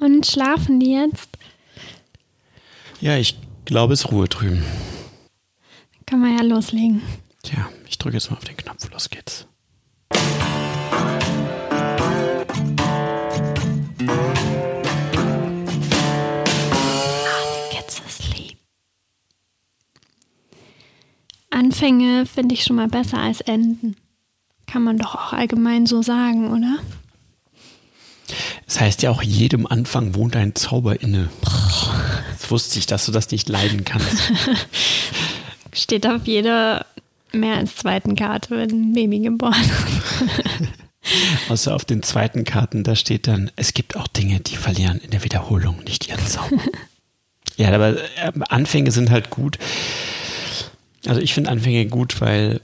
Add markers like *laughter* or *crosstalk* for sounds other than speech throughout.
Und schlafen die jetzt? Ja, ich glaube, es ist Ruhe drüben. Kann man ja loslegen. Tja, ich drücke jetzt mal auf den Knopf. Los geht's. Asleep. Anfänge finde ich schon mal besser als Enden. Kann man doch auch allgemein so sagen, oder? Es heißt ja auch, jedem Anfang wohnt ein Zauber inne. Das wusste ich, dass du das nicht leiden kannst. *laughs* Steht auf jeder mehr als zweiten Karte, wenn ein Baby geboren ist. *laughs* Außer auf den zweiten Karten, da steht dann, es gibt auch Dinge, die verlieren in der Wiederholung nicht ihren Zauber. *laughs* ja, aber äh, Anfänge sind halt gut. Also ich finde Anfänge gut, weil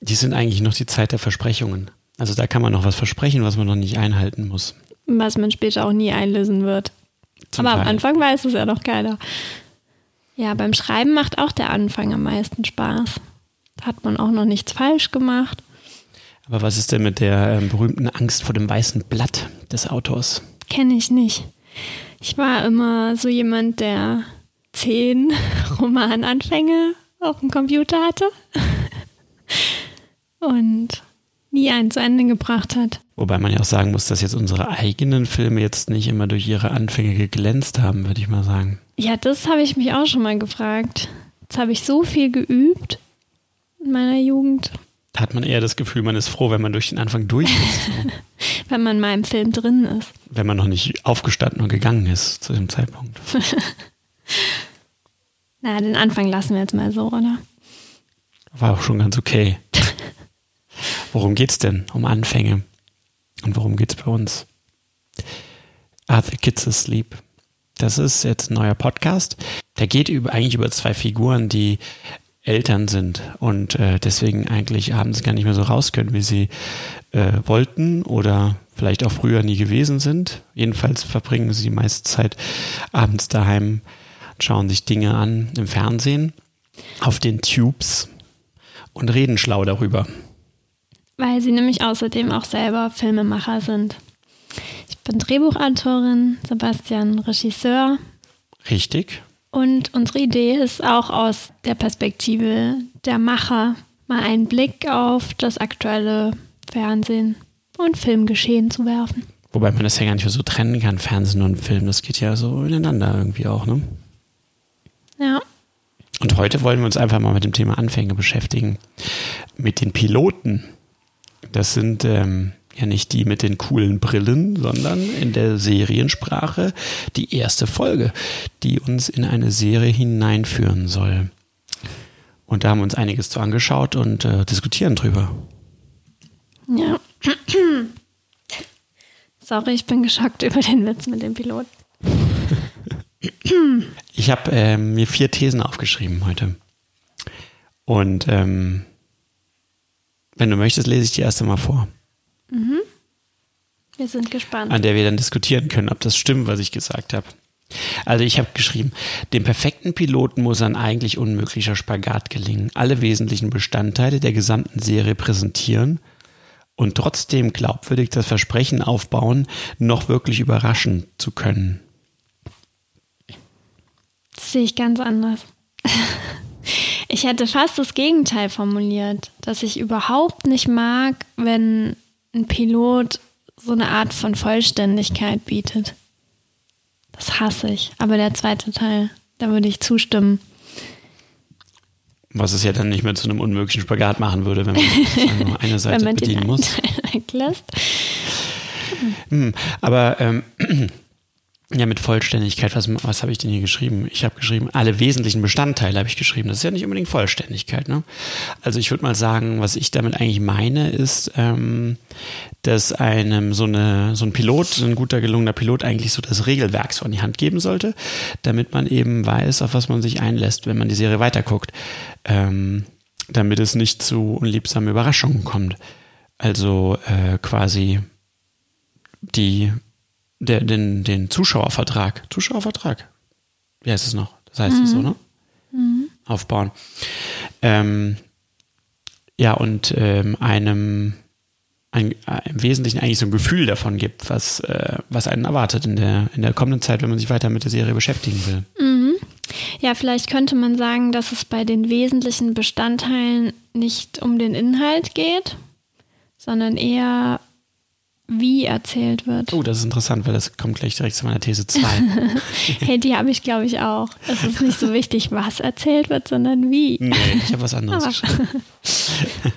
die sind eigentlich noch die Zeit der Versprechungen. Also da kann man noch was versprechen, was man noch nicht einhalten muss. Was man später auch nie einlösen wird. Zum Aber am Teil. Anfang weiß es ja noch keiner. Ja, beim Schreiben macht auch der Anfang am meisten Spaß. Da hat man auch noch nichts falsch gemacht. Aber was ist denn mit der ähm, berühmten Angst vor dem weißen Blatt des Autors? Kenne ich nicht. Ich war immer so jemand, der zehn *laughs* Romananfänge auf dem Computer hatte *laughs* und nie einen zu Ende gebracht hat. Wobei man ja auch sagen muss, dass jetzt unsere eigenen Filme jetzt nicht immer durch ihre Anfänge geglänzt haben, würde ich mal sagen. Ja, das habe ich mich auch schon mal gefragt. Jetzt habe ich so viel geübt in meiner Jugend, Da hat man eher das Gefühl, man ist froh, wenn man durch den Anfang durch ist. *laughs* Wenn man mal im Film drin ist. wenn man noch nicht aufgestanden und gegangen ist zu dem Zeitpunkt. *laughs* Na, den Anfang lassen wir jetzt mal so, oder? War auch schon ganz okay. *laughs* Worum geht's denn? Um Anfänge. Und worum geht's bei uns? Are the Kids Asleep? Das ist jetzt ein neuer Podcast. Der geht über, eigentlich über zwei Figuren, die Eltern sind und äh, deswegen eigentlich abends gar nicht mehr so raus können, wie sie äh, wollten oder vielleicht auch früher nie gewesen sind. Jedenfalls verbringen sie die meiste Zeit abends daheim, schauen sich Dinge an im Fernsehen, auf den Tubes und reden schlau darüber. Weil sie nämlich außerdem auch selber Filmemacher sind. Ich bin Drehbuchautorin, Sebastian Regisseur. Richtig? Und unsere Idee ist auch aus der Perspektive der Macher mal einen Blick auf das aktuelle Fernsehen und Filmgeschehen zu werfen. Wobei man das ja gar nicht so trennen kann, Fernsehen und Film. Das geht ja so ineinander irgendwie auch, ne? Ja, Und heute wollen wir uns einfach mal mit dem Thema Anfänge beschäftigen. Mit den Piloten. Das sind ähm, ja nicht die mit den coolen Brillen, sondern in der Seriensprache die erste Folge, die uns in eine Serie hineinführen soll. Und da haben wir uns einiges zu angeschaut und äh, diskutieren drüber. ja. *clears throat* Sorry, ich bin geschockt über den Witz mit dem Piloten. Ich habe ähm, mir vier Thesen aufgeschrieben heute. Und ähm, wenn du möchtest, lese ich die erste mal vor, Wir sind gespannt. an der wir dann diskutieren können, ob das stimmt, was ich gesagt habe. Also ich habe geschrieben, dem perfekten Piloten muss ein eigentlich unmöglicher Spagat gelingen, alle wesentlichen Bestandteile der gesamten Serie präsentieren und trotzdem glaubwürdig das Versprechen aufbauen, noch wirklich überraschen zu können. Das sehe ich ganz anders. *laughs* Ich hätte fast das Gegenteil formuliert, dass ich überhaupt nicht mag, wenn ein Pilot so eine Art von Vollständigkeit bietet. Das hasse ich. Aber der zweite Teil, da würde ich zustimmen. Was es ja dann nicht mehr zu einem unmöglichen Spagat machen würde, wenn man *laughs* nur eine Seite wenn man den bedienen muss. *laughs* Hm, aber ähm, ja, mit Vollständigkeit, was, was habe ich denn hier geschrieben? Ich habe geschrieben, alle wesentlichen Bestandteile habe ich geschrieben. Das ist ja nicht unbedingt Vollständigkeit. Ne? Also ich würde mal sagen, was ich damit eigentlich meine, ist, ähm, dass einem so, eine, so ein Pilot, ein guter gelungener Pilot eigentlich so das Regelwerk so an die Hand geben sollte, damit man eben weiß, auf was man sich einlässt, wenn man die Serie weiterguckt. Ähm, damit es nicht zu unliebsamen Überraschungen kommt. Also äh, quasi die, der, den, den Zuschauervertrag, Zuschauervertrag, wie heißt es noch? Das heißt es so, ne? Aufbauen. Ähm, ja, und ähm, einem ein, äh, im Wesentlichen eigentlich so ein Gefühl davon gibt, was, äh, was einen erwartet in der, in der kommenden Zeit, wenn man sich weiter mit der Serie beschäftigen will. Mhm. Ja, vielleicht könnte man sagen, dass es bei den wesentlichen Bestandteilen nicht um den Inhalt geht, sondern eher wie erzählt wird. Oh, das ist interessant, weil das kommt gleich direkt zu meiner These 2. *laughs* hey, die habe ich, glaube ich, auch. Es ist nicht so wichtig, was erzählt wird, sondern wie. Nee, ich habe was anderes geschrieben. *laughs*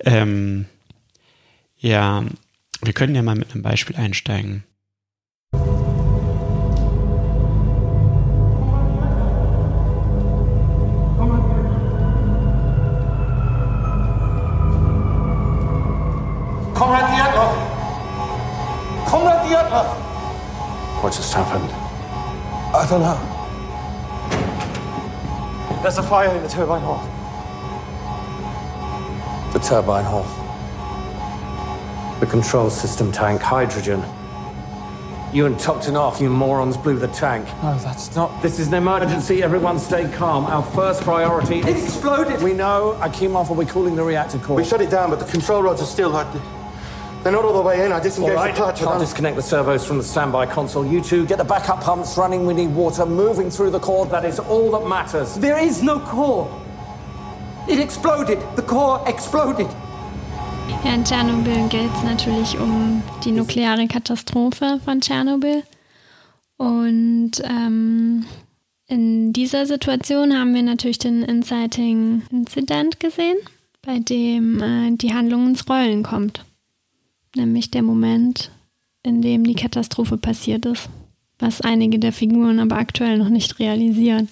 ähm, ja, wir können ja mal mit einem Beispiel einsteigen. Kommandiert noch! What's just happened? I don't know. There's a fire in the turbine hall. The turbine hall. The control system tank, hydrogen. You and Topton off, you morons, blew the tank. No, that's not. This is an emergency. Everyone stay calm. Our first priority It exploded. We know. Akimov will be cooling the reactor core. We shut it down, but the control rods are still. hot. They're not all the way in. I All disengaged right, the clutch. And I'm- disconnect the servos from the standby console. You two get the backup pumps running. We need water moving through the core. That is all that matters. There is no core. It exploded. The core exploded. Ja, in Tschernobyl geht es natürlich um die nukleare Katastrophe von Tschernobyl. Und ähm, in dieser Situation haben wir natürlich den Inciting-Incident gesehen, bei dem äh, die Handlung ins Rollen kommt. Nämlich der Moment, in dem die Katastrophe passiert ist. Was einige der Figuren aber aktuell noch nicht realisieren.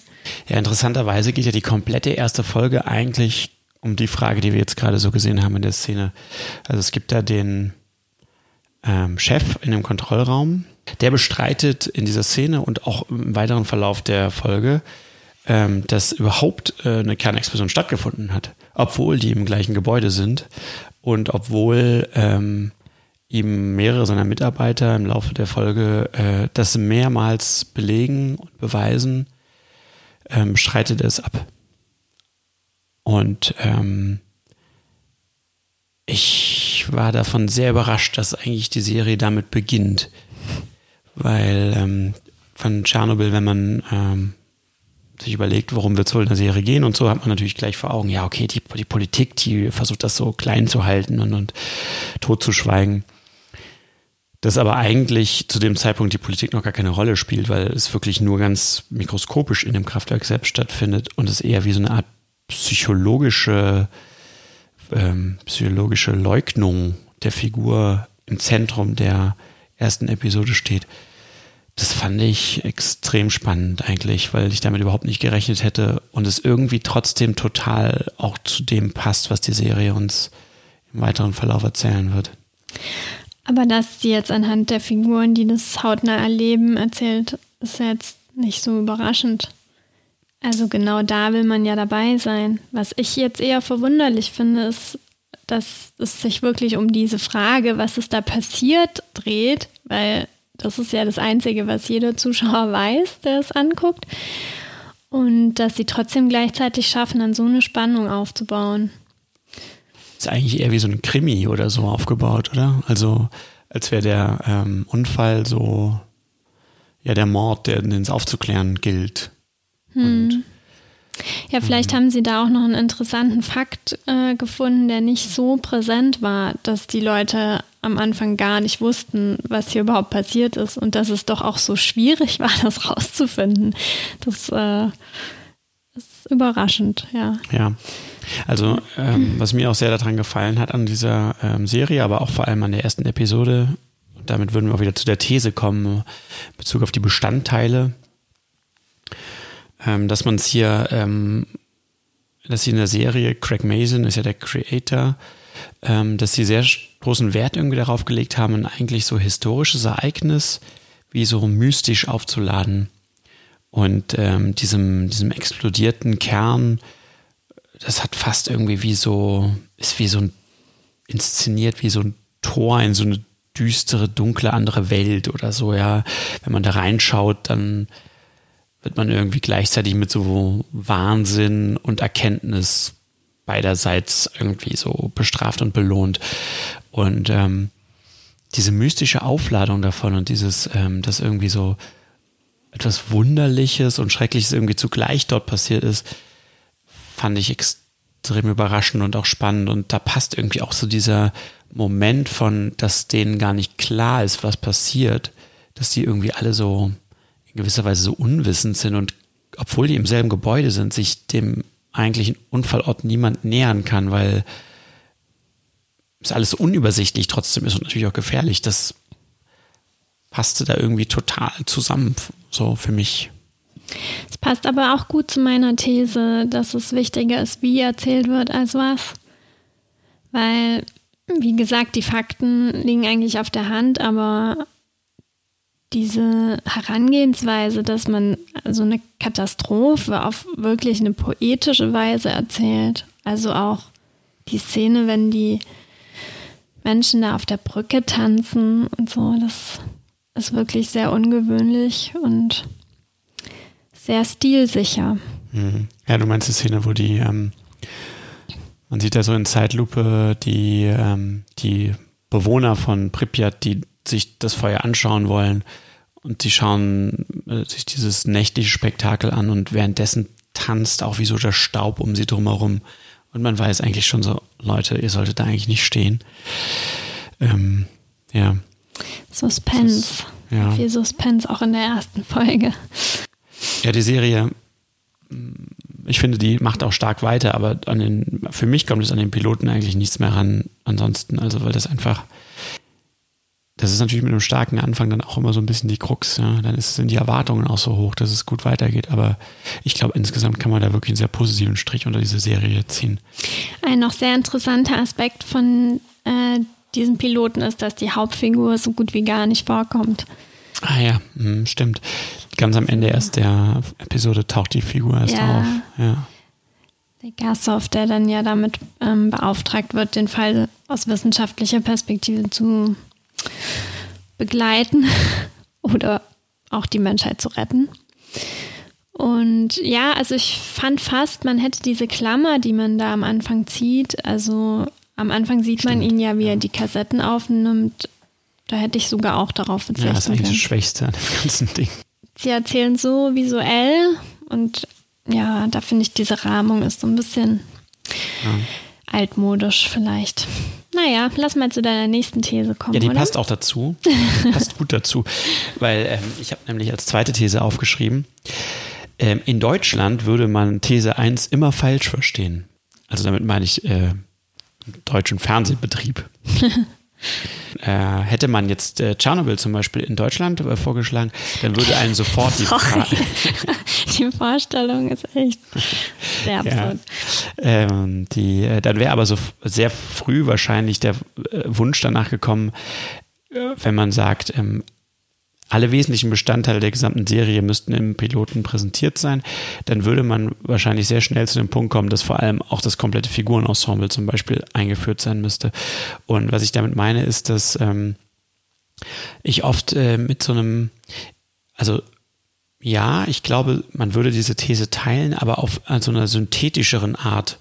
Ja, interessanterweise geht ja die komplette erste Folge eigentlich um die Frage, die wir jetzt gerade so gesehen haben in der Szene. Also es gibt da den ähm, Chef in dem Kontrollraum, der bestreitet in dieser Szene und auch im weiteren Verlauf der Folge, ähm, dass überhaupt äh, eine Kernexplosion stattgefunden hat, obwohl die im gleichen Gebäude sind und obwohl ähm, ihm mehrere seiner Mitarbeiter im Laufe der Folge äh, das mehrmals belegen und beweisen, ähm, er es ab. Und ähm, ich war davon sehr überrascht, dass eigentlich die Serie damit beginnt. Weil ähm, von Tschernobyl, wenn man ähm, sich überlegt, worum wird es wohl in der Serie gehen und so, hat man natürlich gleich vor Augen, ja, okay, die, die Politik, die versucht das so klein zu halten und, und totzuschweigen. Dass aber eigentlich zu dem Zeitpunkt die Politik noch gar keine Rolle spielt, weil es wirklich nur ganz mikroskopisch in dem Kraftwerk selbst stattfindet und es eher wie so eine Art psychologische, ähm, psychologische Leugnung der Figur im Zentrum der ersten Episode steht. Das fand ich extrem spannend eigentlich, weil ich damit überhaupt nicht gerechnet hätte und es irgendwie trotzdem total auch zu dem passt, was die Serie uns im weiteren Verlauf erzählen wird. Aber dass sie jetzt anhand der Figuren, die das hautnah erleben, erzählt, ist jetzt nicht so überraschend. Also genau da will man ja dabei sein. Was ich jetzt eher verwunderlich finde, ist, dass es sich wirklich um diese Frage, was ist da passiert, dreht, weil das ist ja das Einzige, was jeder Zuschauer weiß, der es anguckt. Und dass sie trotzdem gleichzeitig schaffen, dann so eine Spannung aufzubauen. Ist eigentlich eher wie so ein Krimi oder so aufgebaut, oder? Also als wäre der ähm, Unfall so, ja, der Mord, der es aufzuklären gilt. Und Ja, vielleicht haben sie da auch noch einen interessanten Fakt äh, gefunden, der nicht so präsent war, dass die Leute am Anfang gar nicht wussten, was hier überhaupt passiert ist und dass es doch auch so schwierig *laughs* war, das rauszufinden. Das äh, ist überraschend, ja. Ja. Also, ähm, was mir auch sehr daran gefallen hat an dieser ähm, Serie, aber auch vor allem an der ersten Episode, und damit würden wir auch wieder zu der These kommen, in Bezug auf die Bestandteile, ähm, dass man es hier, ähm, dass sie in der Serie, Craig Mason ist ja der Creator, ähm, dass sie sehr großen Wert irgendwie darauf gelegt haben, ein eigentlich so historisches Ereignis wie so mystisch aufzuladen. Und ähm, diesem, diesem explodierten Kern, das hat fast irgendwie wie so, ist wie so ein, inszeniert wie so ein Tor in so eine düstere, dunkle andere Welt oder so, ja. Wenn man da reinschaut, dann wird man irgendwie gleichzeitig mit so Wahnsinn und Erkenntnis beiderseits irgendwie so bestraft und belohnt. Und ähm, diese mystische Aufladung davon und dieses, ähm, dass irgendwie so etwas Wunderliches und Schreckliches irgendwie zugleich dort passiert ist, fand ich extrem überraschend und auch spannend. Und da passt irgendwie auch so dieser Moment von, dass denen gar nicht klar ist, was passiert, dass die irgendwie alle so in gewisser Weise so unwissend sind und obwohl die im selben Gebäude sind, sich dem eigentlichen Unfallort niemand nähern kann, weil es alles unübersichtlich trotzdem ist und natürlich auch gefährlich. Das passte da irgendwie total zusammen, so für mich. Es passt aber auch gut zu meiner These, dass es wichtiger ist, wie erzählt wird, als was. Weil, wie gesagt, die Fakten liegen eigentlich auf der Hand, aber diese Herangehensweise, dass man so eine Katastrophe auf wirklich eine poetische Weise erzählt, also auch die Szene, wenn die Menschen da auf der Brücke tanzen und so, das ist wirklich sehr ungewöhnlich und sehr stilsicher. Mhm. Ja, du meinst die Szene, wo die, ähm, man sieht ja so in Zeitlupe die, ähm, die Bewohner von Pripyat, die sich das Feuer anschauen wollen und die schauen äh, sich dieses nächtliche Spektakel an und währenddessen tanzt auch wie so der Staub um sie drumherum. Und man weiß eigentlich schon so, Leute, ihr solltet da eigentlich nicht stehen. Ähm, ja. Suspense. Ist, ja. Viel Suspense auch in der ersten Folge. Ja, die Serie, mm, ich finde, die macht auch stark weiter, aber an den, für mich kommt es an den Piloten eigentlich nichts mehr ran ansonsten. Also, weil das einfach, das ist natürlich mit einem starken Anfang dann auch immer so ein bisschen die Krux. Ja. Dann sind die Erwartungen auch so hoch, dass es gut weitergeht. Aber ich glaube, insgesamt kann man da wirklich einen sehr positiven Strich unter diese Serie ziehen. Ein noch sehr interessanter Aspekt von äh, diesem Piloten ist, dass die Hauptfigur so gut wie gar nicht vorkommt. Ah ja, hm, stimmt. Ganz am Ende erst der Episode taucht die Figur erst ja. auf. Ja. Der Gassoff, der dann ja damit ähm, beauftragt wird, den Fall aus wissenschaftlicher Perspektive zu begleiten *laughs* oder auch die Menschheit zu retten. Und ja, also ich fand fast, man hätte diese Klammer, die man da am Anfang zieht, also am Anfang sieht man ihn ja, wie er die Kassetten aufnimmt. Da hätte ich sogar auch darauf verzichten Ja, das ist eigentlich das Schwächste an dem ganzen Ding. Sie erzählen so visuell und ja, da finde ich, diese Rahmung ist so ein bisschen ja. altmodisch vielleicht. Naja, lass mal zu deiner nächsten These kommen. Ja, die oder? passt auch dazu. passt gut dazu. *laughs* Weil ähm, ich habe nämlich als zweite These aufgeschrieben, ähm, in Deutschland würde man These 1 immer falsch verstehen. Also damit meine ich äh, deutschen Fernsehbetrieb. *laughs* äh, hätte man jetzt äh, Tschernobyl zum Beispiel in Deutschland äh, vorgeschlagen, dann würde einen sofort die Frage. *laughs* die Vorstellung ist echt sehr absurd. Ja. Ähm, die, äh, dann wäre aber so sehr früh wahrscheinlich der äh, Wunsch danach gekommen, wenn man sagt, ähm, alle wesentlichen Bestandteile der gesamten Serie müssten im Piloten präsentiert sein, dann würde man wahrscheinlich sehr schnell zu dem Punkt kommen, dass vor allem auch das komplette Figurenensemble zum Beispiel eingeführt sein müsste. Und was ich damit meine, ist, dass ähm, ich oft äh, mit so einem, also ja, ich glaube, man würde diese These teilen, aber auf so einer synthetischeren Art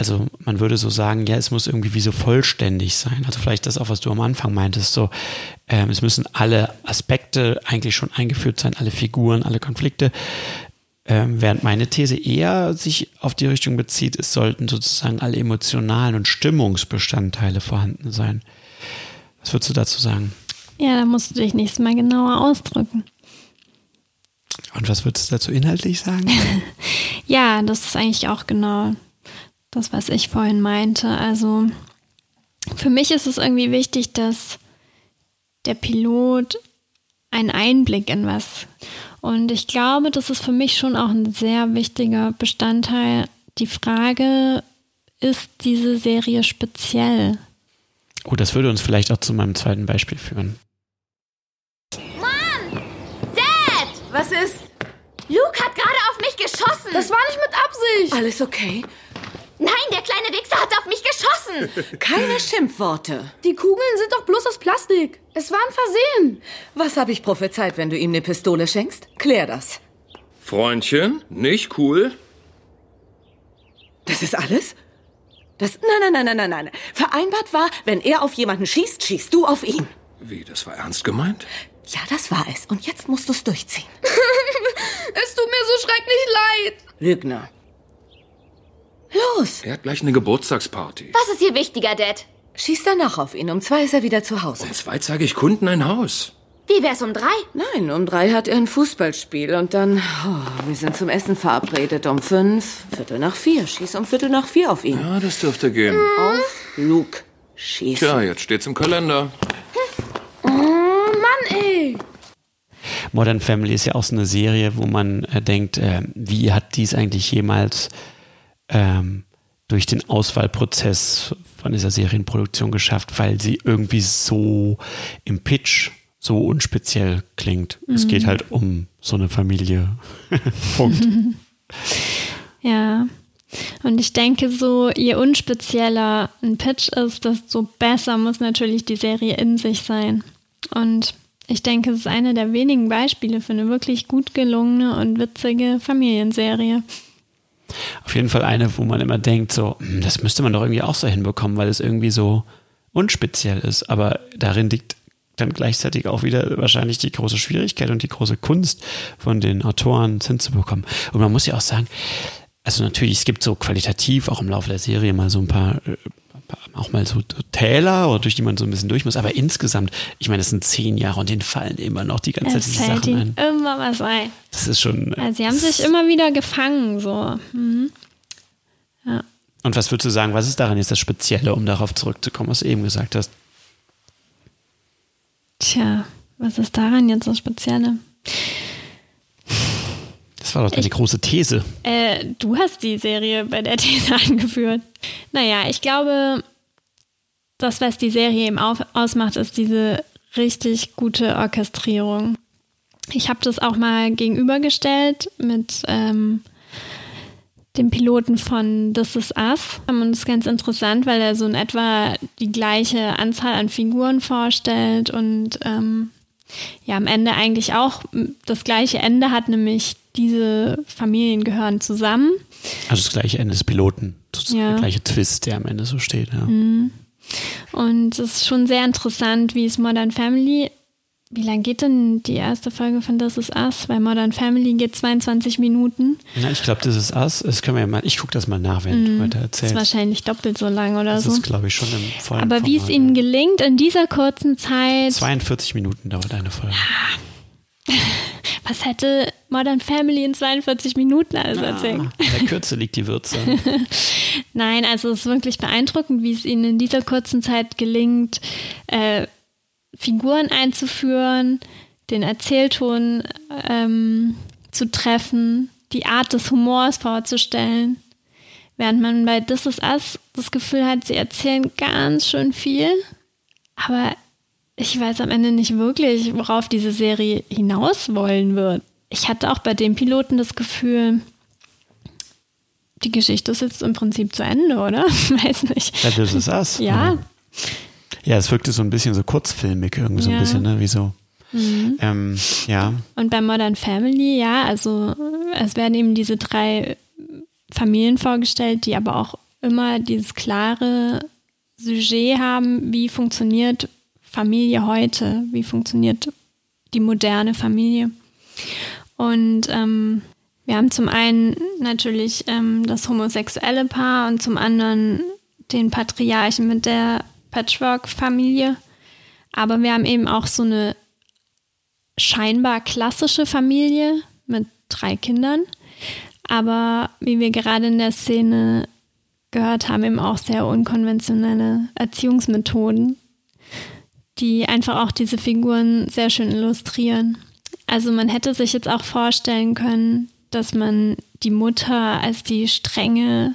also man würde so sagen, ja, es muss irgendwie wie so vollständig sein. Also vielleicht das auch, was du am Anfang meintest, so, ähm, es müssen alle Aspekte eigentlich schon eingeführt sein, alle Figuren, alle Konflikte. Ähm, während meine These eher sich auf die Richtung bezieht, es sollten sozusagen alle emotionalen und Stimmungsbestandteile vorhanden sein. Was würdest du dazu sagen? Ja, da musst du dich nächstes Mal genauer ausdrücken. Und was würdest du dazu inhaltlich sagen? *laughs* ja, das ist eigentlich auch genau das, was ich vorhin meinte. Also für mich ist es irgendwie wichtig, dass der Pilot einen Einblick in was. Und ich glaube, das ist für mich schon auch ein sehr wichtiger Bestandteil. Die Frage, ist diese Serie speziell? Gut, oh, das würde uns vielleicht auch zu meinem zweiten Beispiel führen. Mann! Dad! Was ist? Luke hat gerade auf mich geschossen. Das war nicht mit Absicht. Alles okay? Nein, der kleine Wichser hat auf mich geschossen. *laughs* Keine Schimpfworte. Die Kugeln sind doch bloß aus Plastik. Es war ein Versehen. Was habe ich prophezeit, wenn du ihm eine Pistole schenkst? Klär das. Freundchen, nicht cool. Das ist alles? Das, nein, nein, nein, nein, nein, nein. Vereinbart war, wenn er auf jemanden schießt, schießt du auf ihn. Wie, das war ernst gemeint? Ja, das war es. Und jetzt musst du es durchziehen. *laughs* Es tut mir so schrecklich leid. Lügner. Los, Er hat gleich eine Geburtstagsparty. Was ist hier wichtiger, Dad? schieß danach auf ihn. Um zwei ist er wieder zu Hause. Um zwei zeige ich Kunden ein Haus. Wie wär's um drei? Nein, um drei hat er ein Fußballspiel und dann, oh, wir sind zum Essen verabredet. Um fünf, Viertel nach vier. Schieß um Viertel nach vier auf ihn. Ja, das dürfte gehen. Auf Luke. Schießen. Tja, jetzt steht's im Kalender. Mann, ey. Modern Family ist ja auch so eine Serie, wo man äh, denkt, äh, wie hat dies eigentlich jemals ähm, durch den Auswahlprozess von dieser Serienproduktion geschafft, weil sie irgendwie so im Pitch so unspeziell klingt. Es geht halt um so eine Familie. *laughs* Punkt. *laughs* Ja. Und ich denke, so je unspezieller ein Pitch ist, desto besser muss natürlich die Serie in sich sein. Und ich denke, es ist eine der wenigen Beispiele für eine wirklich gut gelungene und witzige Familienserie. Auf jeden Fall eine, wo man immer denkt, so, hm, das müsste man doch irgendwie auch so hinbekommen, weil es irgendwie so unspeziell ist. Aber darin liegt dann gleichzeitig auch wieder wahrscheinlich die große Schwierigkeit und die große Kunst von den Autoren hinzubekommen. Und man muss ja auch sagen, also natürlich, es gibt so qualitativ auch im Laufe der Serie mal so ein paar, äh, auch mal so Täler oder durch die man so ein bisschen durch muss. Aber insgesamt, ich meine, es sind zehn Jahre und denen fallen immer noch die ganze Zeit Es diese fällt Sachen ein. immer was ein. Das ist schon. äh, Also sie haben sich immer wieder gefangen, so. Mhm. Und was würdest du sagen, was ist daran jetzt das Spezielle, um darauf zurückzukommen, was du eben gesagt hast? Tja, was ist daran jetzt so Spezielle? Das war doch deine große These. Äh, du hast die Serie bei der These *laughs* angeführt. Naja, ich glaube, das, was die Serie eben auf, ausmacht, ist diese richtig gute Orchestrierung. Ich habe das auch mal gegenübergestellt mit ähm, dem Piloten von This Is Us. Und das ist ganz interessant, weil er so in etwa die gleiche Anzahl an Figuren vorstellt und ähm, ja, am Ende eigentlich auch das gleiche Ende hat, nämlich diese Familien gehören zusammen. Also das gleiche Ende des Piloten. Das Ja. Der gleiche Twist, der am Ende so steht. Ja. Und es ist schon sehr interessant, wie es Modern Family. Wie lang geht denn die erste Folge von This Is Us? Weil Modern Family geht 22 Minuten. Ja, ich glaube, das ist Us. Das können wir ja mal, ich gucke das mal nach, während du weiter Ist erzählst. wahrscheinlich doppelt so lang oder Das so. ist, glaube ich, schon im vollen Aber wie es ihnen ja. gelingt, in dieser kurzen Zeit, 42 Minuten dauert eine Folge. *laughs* was hätte Modern Family in 42 Minuten alles erzählt? In der Kürze liegt die Würze. *laughs* Nein, also es ist wirklich beeindruckend, wie es ihnen in dieser kurzen Zeit gelingt, äh, Figuren einzuführen, den Erzählton ähm, zu treffen, die Art des Humors vorzustellen. Während man bei This Is Us das Gefühl hat, sie erzählen ganz schön viel, aber ich weiß am Ende nicht wirklich, worauf diese Serie hinaus wollen wird. Ich hatte auch bei dem Piloten das Gefühl, die Geschichte ist jetzt im Prinzip zu Ende, oder? *laughs* Weiß nicht. Ja, das ist Us. Ja, Ja, es wirkte so ein bisschen so kurzfilmig, irgendwie so ein Ja. Mhm. bisschen, ne? Wie so. Ähm, ja, und bei Modern Family, ja, also es werden eben diese drei Familien vorgestellt, die aber auch immer dieses klare Sujet haben, wie funktioniert Familie heute, wie funktioniert die moderne Familie. Und ähm, wir haben zum einen natürlich ähm, das homosexuelle Paar und zum anderen den Patriarchen mit der Patchwork-Familie. Aber wir haben eben auch so eine scheinbar klassische Familie mit drei Kindern. Aber wie wir gerade in der Szene gehört haben, eben auch sehr unkonventionelle Erziehungsmethoden, die einfach auch diese Figuren sehr schön illustrieren. Also man hätte sich jetzt auch vorstellen können, dass man die Mutter als die strenge,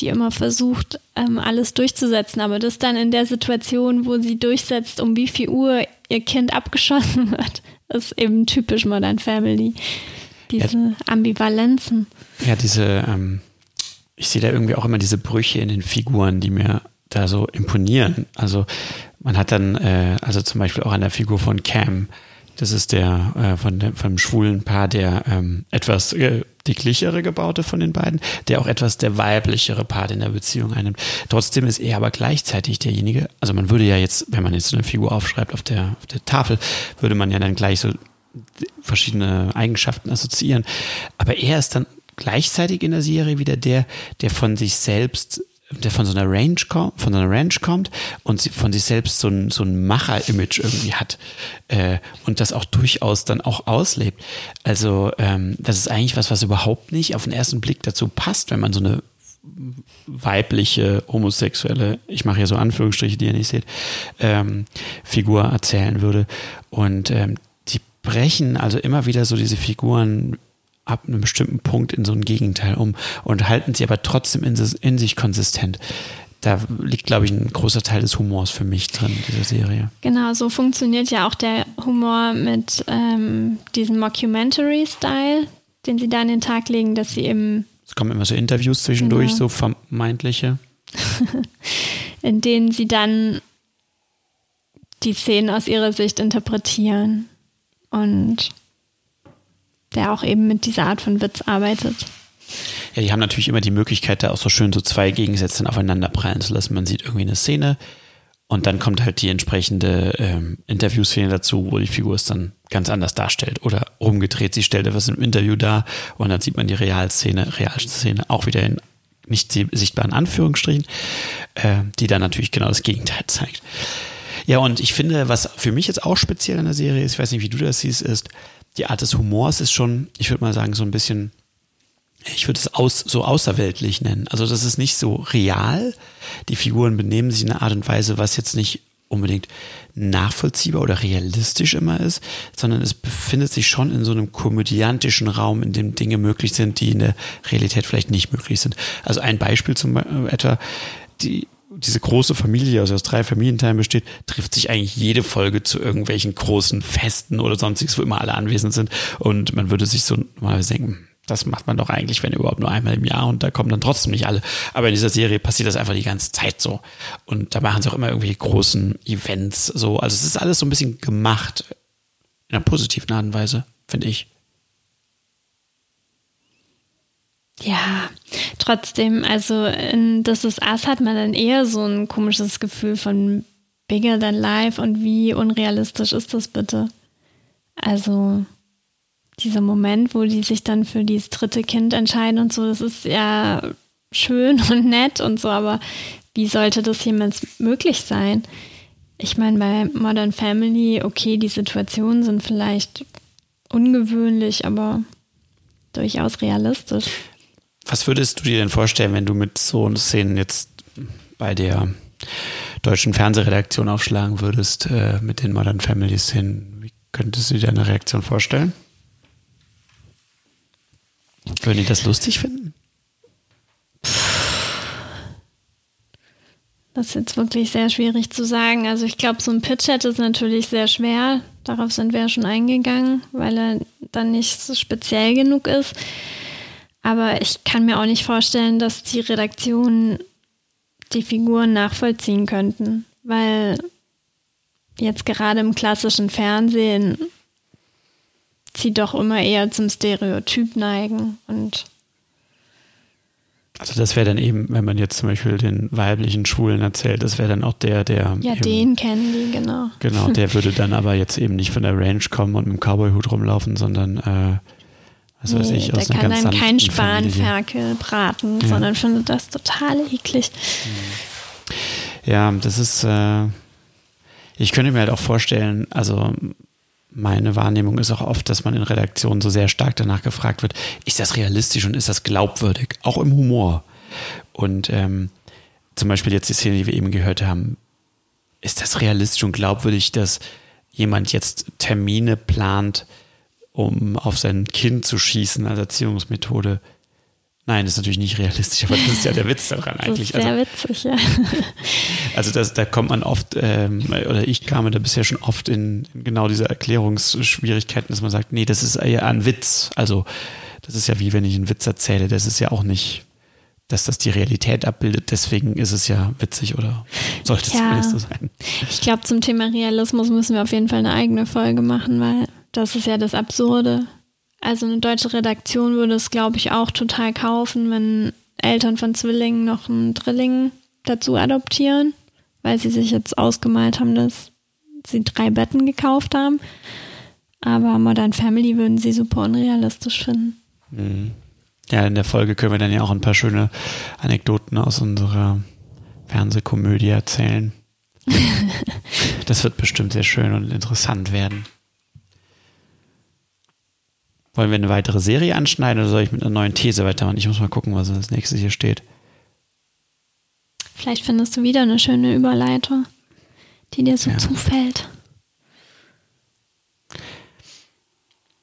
die immer versucht, ähm, alles durchzusetzen, aber das dann in der Situation, wo sie durchsetzt, um wie viel Uhr ihr Kind abgeschossen *laughs* wird, ist eben typisch Modern Family. Diese Ambivalenzen. ja, diese, ähm, ich sehe da irgendwie auch immer diese Brüche in den Figuren, die mir da so imponieren. Also man hat dann, äh, also zum Beispiel auch an der Figur von Cam, Das ist der äh, von dem vom schwulen Paar der ähm, etwas äh, dicklichere gebaute von den beiden, der auch etwas der weiblichere Part in der Beziehung einnimmt. Trotzdem ist er aber gleichzeitig derjenige, also man würde ja jetzt, wenn man jetzt so eine Figur aufschreibt auf der, auf der Tafel, würde man ja dann gleich so verschiedene Eigenschaften assoziieren. Aber er ist dann gleichzeitig in der Serie wieder der, der von sich selbst der von so einer Range kommt, von so einer Ranch kommt und von sich selbst so ein, so ein Macher-Image irgendwie hat äh, und das auch durchaus dann auch auslebt. Also ähm, das ist eigentlich was, was überhaupt nicht auf den ersten Blick dazu passt, wenn man so eine weibliche, homosexuelle, ich mache hier so Anführungsstriche, die ihr nicht seht, ähm, Figur erzählen würde. Und ähm, die brechen also immer wieder so diese Figuren ab einem bestimmten Punkt in so ein Gegenteil um und halten sie aber trotzdem in, in sich konsistent. Da liegt, glaube ich, ein großer Teil des Humors für mich drin, dieser Serie. Genau, so funktioniert ja auch der Humor mit ähm, diesem Mockumentary-Style, den sie da an den Tag legen, dass sie eben. Es kommen immer so Interviews zwischendurch, Genau. so vermeintliche. *laughs* in denen sie dann die Szenen aus ihrer Sicht interpretieren und der auch eben mit dieser Art von Witz arbeitet. Ja, die haben natürlich immer die Möglichkeit, da auch so schön so zwei Gegensätze aufeinander prallen zu lassen. Man sieht irgendwie eine Szene und dann kommt halt die entsprechende ähm, Interviewszene dazu, wo die Figur es dann ganz anders darstellt. Oder umgedreht, sie stellt etwas im Interview dar und dann sieht man die Realszene, Realszene auch wieder in nicht sichtbaren Anführungsstrichen, äh, die dann natürlich genau das Gegenteil *laughs* zeigt. Ja, und ich finde, was für mich jetzt auch speziell an der Serie ist, ich weiß nicht, wie du das siehst, ist, die Art des Humors ist schon, ich würde mal sagen, so ein bisschen, ich würde es aus, so außerweltlich nennen. Also das ist nicht so real. Die Figuren benehmen sich in einer Art und Weise, was jetzt nicht unbedingt nachvollziehbar oder realistisch immer ist, sondern es befindet sich schon in so einem komödiantischen Raum, in dem Dinge möglich sind, die in der Realität vielleicht nicht möglich sind. Also ein Beispiel zum Beispiel etwa, die, diese große Familie, also aus drei Familienteilen besteht, trifft sich eigentlich jede Folge zu irgendwelchen großen Festen oder sonstiges, wo immer alle anwesend sind. Und man würde sich so mal denken, das macht man doch eigentlich, wenn überhaupt nur einmal im Jahr und da kommen dann trotzdem nicht alle. Aber in dieser Serie passiert das einfach die ganze Zeit so. Und da machen sie auch immer irgendwelche großen Events so. Also es ist alles so ein bisschen gemacht. In einer positiven Art und Weise, finde ich. Ja, trotzdem, also in This Is Us hat man dann eher so ein komisches Gefühl von bigger than life und wie unrealistisch ist das bitte? Also dieser Moment, wo die sich dann für dieses dritte Kind entscheiden und so, das ist ja schön und nett und so, aber wie sollte das jemals möglich sein? Ich meine, bei Modern Family, okay, die Situationen sind vielleicht ungewöhnlich, aber durchaus realistisch. Was würdest du dir denn vorstellen, wenn du mit so Szenen jetzt bei der deutschen Fernsehredaktion aufschlagen würdest, äh, mit den Modern Family Szenen? Wie könntest du dir eine Reaktion vorstellen? Würden die das lustig finden? Das ist jetzt wirklich sehr schwierig zu sagen. Also ich glaube, so ein Pitch-Chat ist natürlich sehr schwer. Darauf sind wir ja schon eingegangen, weil er dann nicht so speziell genug ist. Aber ich kann mir auch nicht vorstellen, dass die Redaktionen die Figuren nachvollziehen könnten, weil jetzt gerade im klassischen Fernsehen sie doch immer eher zum Stereotyp neigen und Also das wäre dann eben, wenn man jetzt zum Beispiel den weiblichen Schwulen erzählt, das wäre dann auch der, der ja, eben, den kennen die, genau. genau, der würde dann aber jetzt eben nicht von der Range kommen und mit dem Cowboy-Hut rumlaufen, sondern äh, was weiß Nee, ich, aus der einer kann dann kein. Spanferkel braten, Ja. sondern findet das total eklig. Ja, das ist, äh, ich könnte mir halt auch vorstellen, also meine Wahrnehmung ist auch oft, dass man in Redaktionen so sehr stark danach gefragt wird, ist das realistisch und ist das glaubwürdig? Auch im Humor. Und ähm, zum Beispiel jetzt die Szene, die wir eben gehört haben, ist das realistisch und glaubwürdig, dass jemand jetzt Termine plant, um auf sein Kind zu schießen als Erziehungsmethode? Nein, das ist natürlich nicht realistisch, aber das ist ja der Witz daran *laughs* Das eigentlich. ist sehr Also, witzig, ja. *laughs* also das, da kommt man oft, ähm, oder ich kam da bisher schon oft in, in genau diese Erklärungsschwierigkeiten, dass man sagt, nee, das ist ja ein Witz. Also das ist ja wie wenn ich einen Witz erzähle, das ist ja auch nicht dass das die Realität abbildet. Deswegen ist es ja witzig oder sollte es Ja. zumindest so sein. Ich glaube, zum Thema Realismus müssen wir auf jeden Fall eine eigene Folge machen, weil das ist ja das Absurde. Also eine deutsche Redaktion würde es, glaube ich, auch total kaufen, wenn Eltern von Zwillingen noch einen Drilling dazu adoptieren, weil sie sich jetzt ausgemalt haben, dass sie drei Betten gekauft haben. Aber Modern Family würden sie super unrealistisch finden. Ja, in der Folge können wir dann ja auch ein paar schöne Anekdoten aus unserer Fernsehkomödie erzählen. *laughs* das wird bestimmt sehr schön und interessant werden. Wollen wir eine weitere Serie anschneiden oder soll ich mit einer neuen These weitermachen? Ich muss mal gucken, was als nächstes hier steht. Vielleicht findest du wieder eine schöne Überleitung, die dir so Ja. zufällt.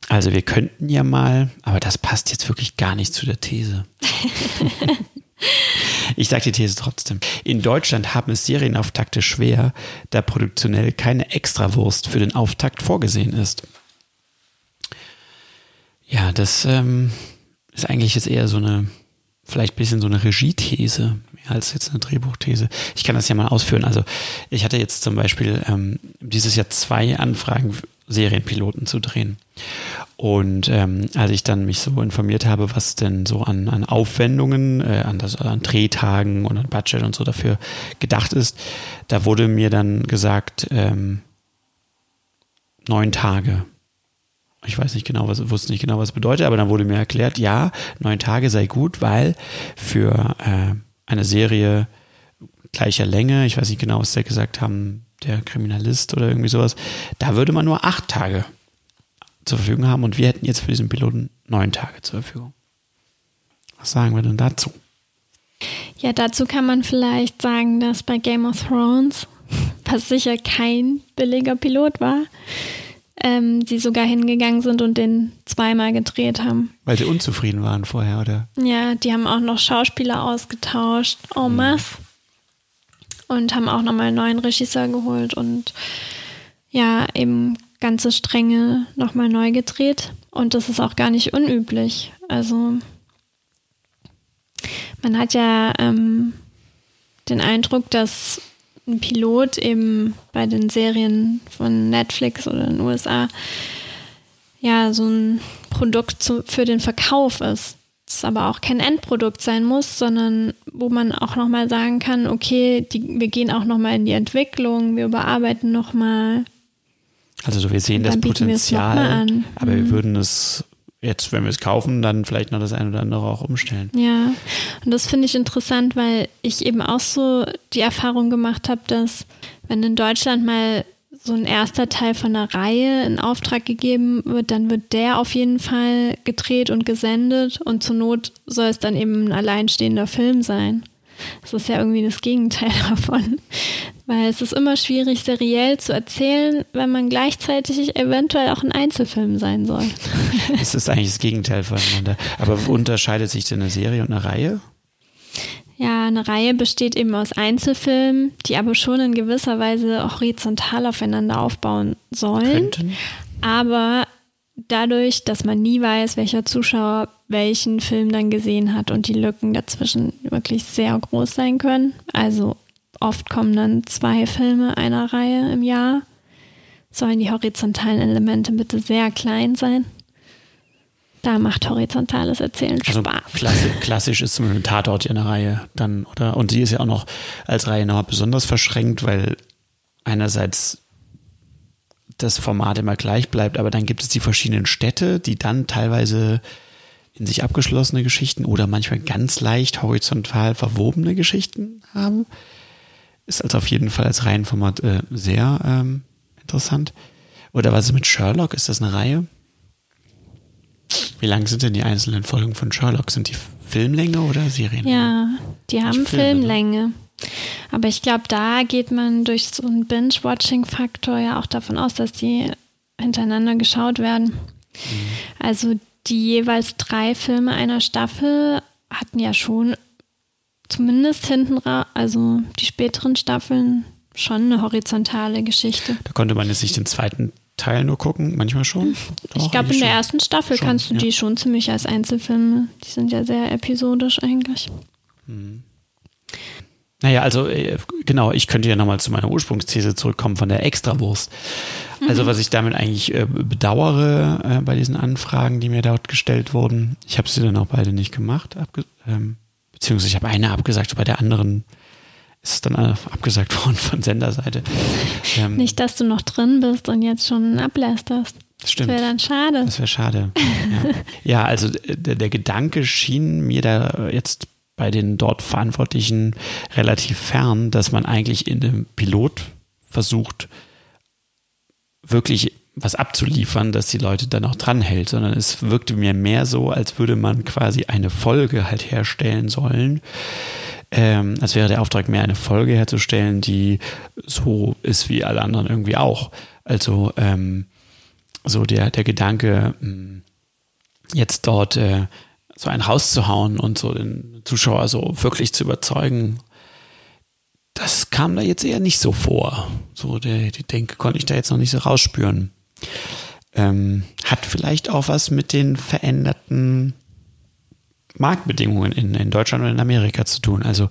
Also wir könnten ja mal, aber das passt jetzt wirklich gar nicht zu der These. *laughs* ich sage die These trotzdem. In Deutschland haben es Serienauftakte schwer, da produktionell keine Extrawurst für den Auftakt vorgesehen ist. Ja, das ähm, ist eigentlich jetzt eher so eine, vielleicht ein bisschen so eine Regiethese, als jetzt eine Drehbuchthese. Ich kann das ja mal ausführen. Also ich hatte jetzt zum Beispiel ähm, dieses Jahr zwei Anfragen, Serienpiloten zu drehen. Und ähm, als ich dann mich so informiert habe, was denn so an, an Aufwendungen, äh, an, das, an Drehtagen und an Budget und so dafür gedacht ist, da wurde mir dann gesagt, ähm, neun Tage. Ich weiß nicht genau, was, wusste nicht genau, was bedeutet, aber dann wurde mir erklärt, ja, neun Tage sei gut, weil für äh, eine Serie gleicher Länge, ich weiß nicht genau, was der gesagt haben, der Kriminalist oder irgendwie sowas, da würde man nur acht Tage zur Verfügung haben und wir hätten jetzt für diesen Piloten neun Tage zur Verfügung. Was sagen wir denn dazu? Ja, dazu kann man vielleicht sagen, dass bei Game of Thrones, was sicher kein billiger Pilot war, ähm, sie sogar hingegangen sind und den zweimal gedreht haben. Weil sie unzufrieden waren vorher, oder? Ja, die haben auch noch Schauspieler ausgetauscht, en masse. Und haben auch nochmal einen neuen Regisseur geholt und ja, eben ganze Stränge nochmal neu gedreht. Und das ist auch gar nicht unüblich. Also man hat ja ähm, den Eindruck, dass ein Pilot eben bei den Serien von Netflix oder in den USA ja so ein Produkt zu, für den Verkauf ist. Es aber auch kein Endprodukt sein muss, sondern wo man auch nochmal sagen kann, okay, die, wir gehen auch nochmal in die Entwicklung, wir überarbeiten nochmal. Also so, wir sehen das wir Potenzial, an. aber wir Mhm. würden es jetzt, wenn wir es kaufen, dann vielleicht noch das eine oder andere auch umstellen. Ja, und das finde ich interessant, weil ich eben auch so die Erfahrung gemacht habe, dass wenn in Deutschland mal so ein erster Teil von einer Reihe in Auftrag gegeben wird, dann wird der auf jeden Fall gedreht und gesendet und zur Not soll es dann eben ein alleinstehender Film sein. Das ist ja irgendwie das Gegenteil *laughs* davon, weil es ist immer schwierig, seriell zu erzählen, wenn man gleichzeitig eventuell auch ein Einzelfilm sein soll. *laughs* *laughs* Es ist eigentlich das Gegenteil voneinander. Aber unterscheidet sich denn eine Serie und eine Reihe? Ja, eine Reihe besteht eben aus Einzelfilmen, die aber schon in gewisser Weise horizontal aufeinander aufbauen sollen. Könnten. Aber dadurch, dass man nie weiß, welcher Zuschauer welchen Film dann gesehen hat und die Lücken dazwischen wirklich sehr groß sein können. Also oft kommen dann zwei Filme einer Reihe im Jahr. Sollen die horizontalen Elemente bitte sehr klein sein? Da macht horizontales Erzählen Also Spaß. klassi klassisch ist zum Beispiel ein Tatort ja eine Reihe dann, oder? Und sie ist ja auch noch als Reihe noch besonders verschränkt, weil einerseits das Format immer gleich bleibt, aber dann gibt es die verschiedenen Städte, die dann teilweise in sich abgeschlossene Geschichten oder manchmal ganz leicht horizontal verwobene Geschichten haben. Ist also auf jeden Fall als Reihenformat äh, sehr ähm, interessant. Oder was ist mit Sherlock? Ist das eine Reihe? Wie lang sind denn die einzelnen Folgen von Sherlock? Sind die Filmlänge oder Serien? Ja, die haben ne? Filmlänge. Aber ich glaube, da geht man durch so einen Binge-Watching-Faktor ja auch davon aus, dass die hintereinander geschaut werden. Mhm. Also die jeweils drei Filme einer Staffel hatten ja schon zumindest hinten, also die späteren Staffeln, schon eine horizontale Geschichte. Da konnte man jetzt nicht den zweiten Teil nur gucken, manchmal schon. Doch, ich glaube, in der schon. ersten Staffel Schon, kannst du ja. die schon ziemlich als Einzelfilme, die sind ja sehr episodisch eigentlich. Naja, also äh, genau, ich könnte ja nochmal zu meiner Ursprungsthese zurückkommen von der Extrawurst. Also was ich damit eigentlich äh, bedauere äh, bei diesen Anfragen, die mir dort gestellt wurden, ich habe sie dann auch beide nicht gemacht, ähm, beziehungsweise ich habe eine abgesagt, bei der anderen ist es dann abgesagt *laughs* worden von Senderseite. Ähm, Nicht, dass du noch drin bist und jetzt schon ablästerst. stimmt. Das wäre dann schade. Das wäre schade. Ja, ja also äh, der, der Gedanke schien mir da jetzt bei den dort Verantwortlichen relativ fern, dass man eigentlich in dem Pilot versucht, wirklich was abzuliefern, dass die Leute dann auch dranhält, sondern es wirkte mir mehr so, als würde man quasi eine Folge halt herstellen sollen. Ähm, als wäre der Auftrag mehr eine Folge herzustellen, die so ist wie alle anderen irgendwie auch. Also ähm, so der, der Gedanke, mh, jetzt dort äh, so ein Haus zu hauen und so den Zuschauer so wirklich zu überzeugen, das kam da jetzt eher nicht so vor. So der, die Denke konnte ich da jetzt noch nicht so rausspüren. Ähm, hat vielleicht auch was mit den veränderten Marktbedingungen in, in Deutschland und in Amerika zu tun. Also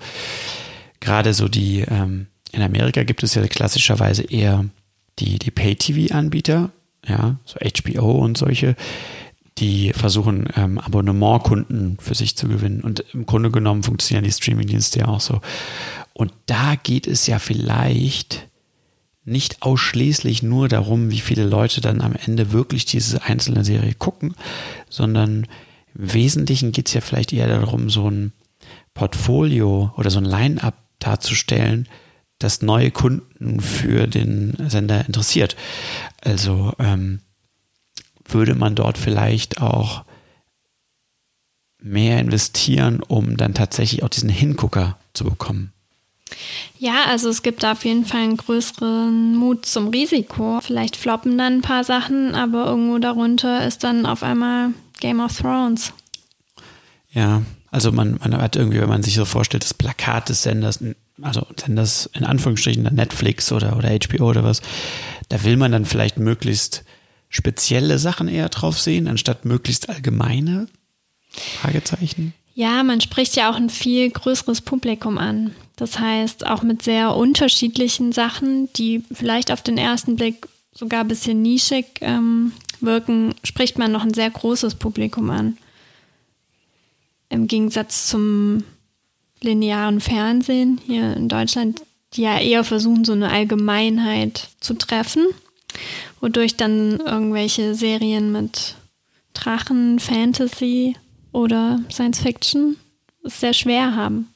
gerade so die, ähm, in Amerika gibt es ja klassischerweise eher die, die Pay-TV-Anbieter, ja, so HBO und solche, die versuchen, ähm, Abonnementkunden für sich zu gewinnen. Und im Grunde genommen funktionieren die Streamingdienste ja auch so. Und da geht es ja vielleicht nicht ausschließlich nur darum, wie viele Leute dann am Ende wirklich diese einzelne Serie gucken, sondern im Wesentlichen geht es ja vielleicht eher darum, so ein Portfolio oder so ein Line-up darzustellen, das neue Kunden für den Sender interessiert. Also ähm, würde man dort vielleicht auch mehr investieren, um dann tatsächlich auch diesen Hingucker zu bekommen. Ja, also es gibt auf jeden Fall einen größeren Mut zum Risiko. Vielleicht floppen dann ein paar Sachen, aber irgendwo darunter ist dann auf einmal Game of Thrones. Ja, also man, man hat irgendwie, wenn man sich so vorstellt, das Plakat des Senders, also Senders in Anführungsstrichen Netflix oder, oder HBO oder was, da will man dann vielleicht möglichst spezielle Sachen eher drauf sehen, anstatt möglichst allgemeine Fragezeichen. Ja, man spricht ja auch ein viel größeres Publikum an. Das heißt, auch mit sehr unterschiedlichen Sachen, die vielleicht auf den ersten Blick sogar ein bisschen nischig ähm, wirken, spricht man noch ein sehr großes Publikum an. Im Gegensatz zum linearen Fernsehen hier in Deutschland, die ja eher versuchen, so eine Allgemeinheit zu treffen, wodurch dann irgendwelche Serien mit Drachen, Fantasy oder Science Fiction es sehr schwer haben.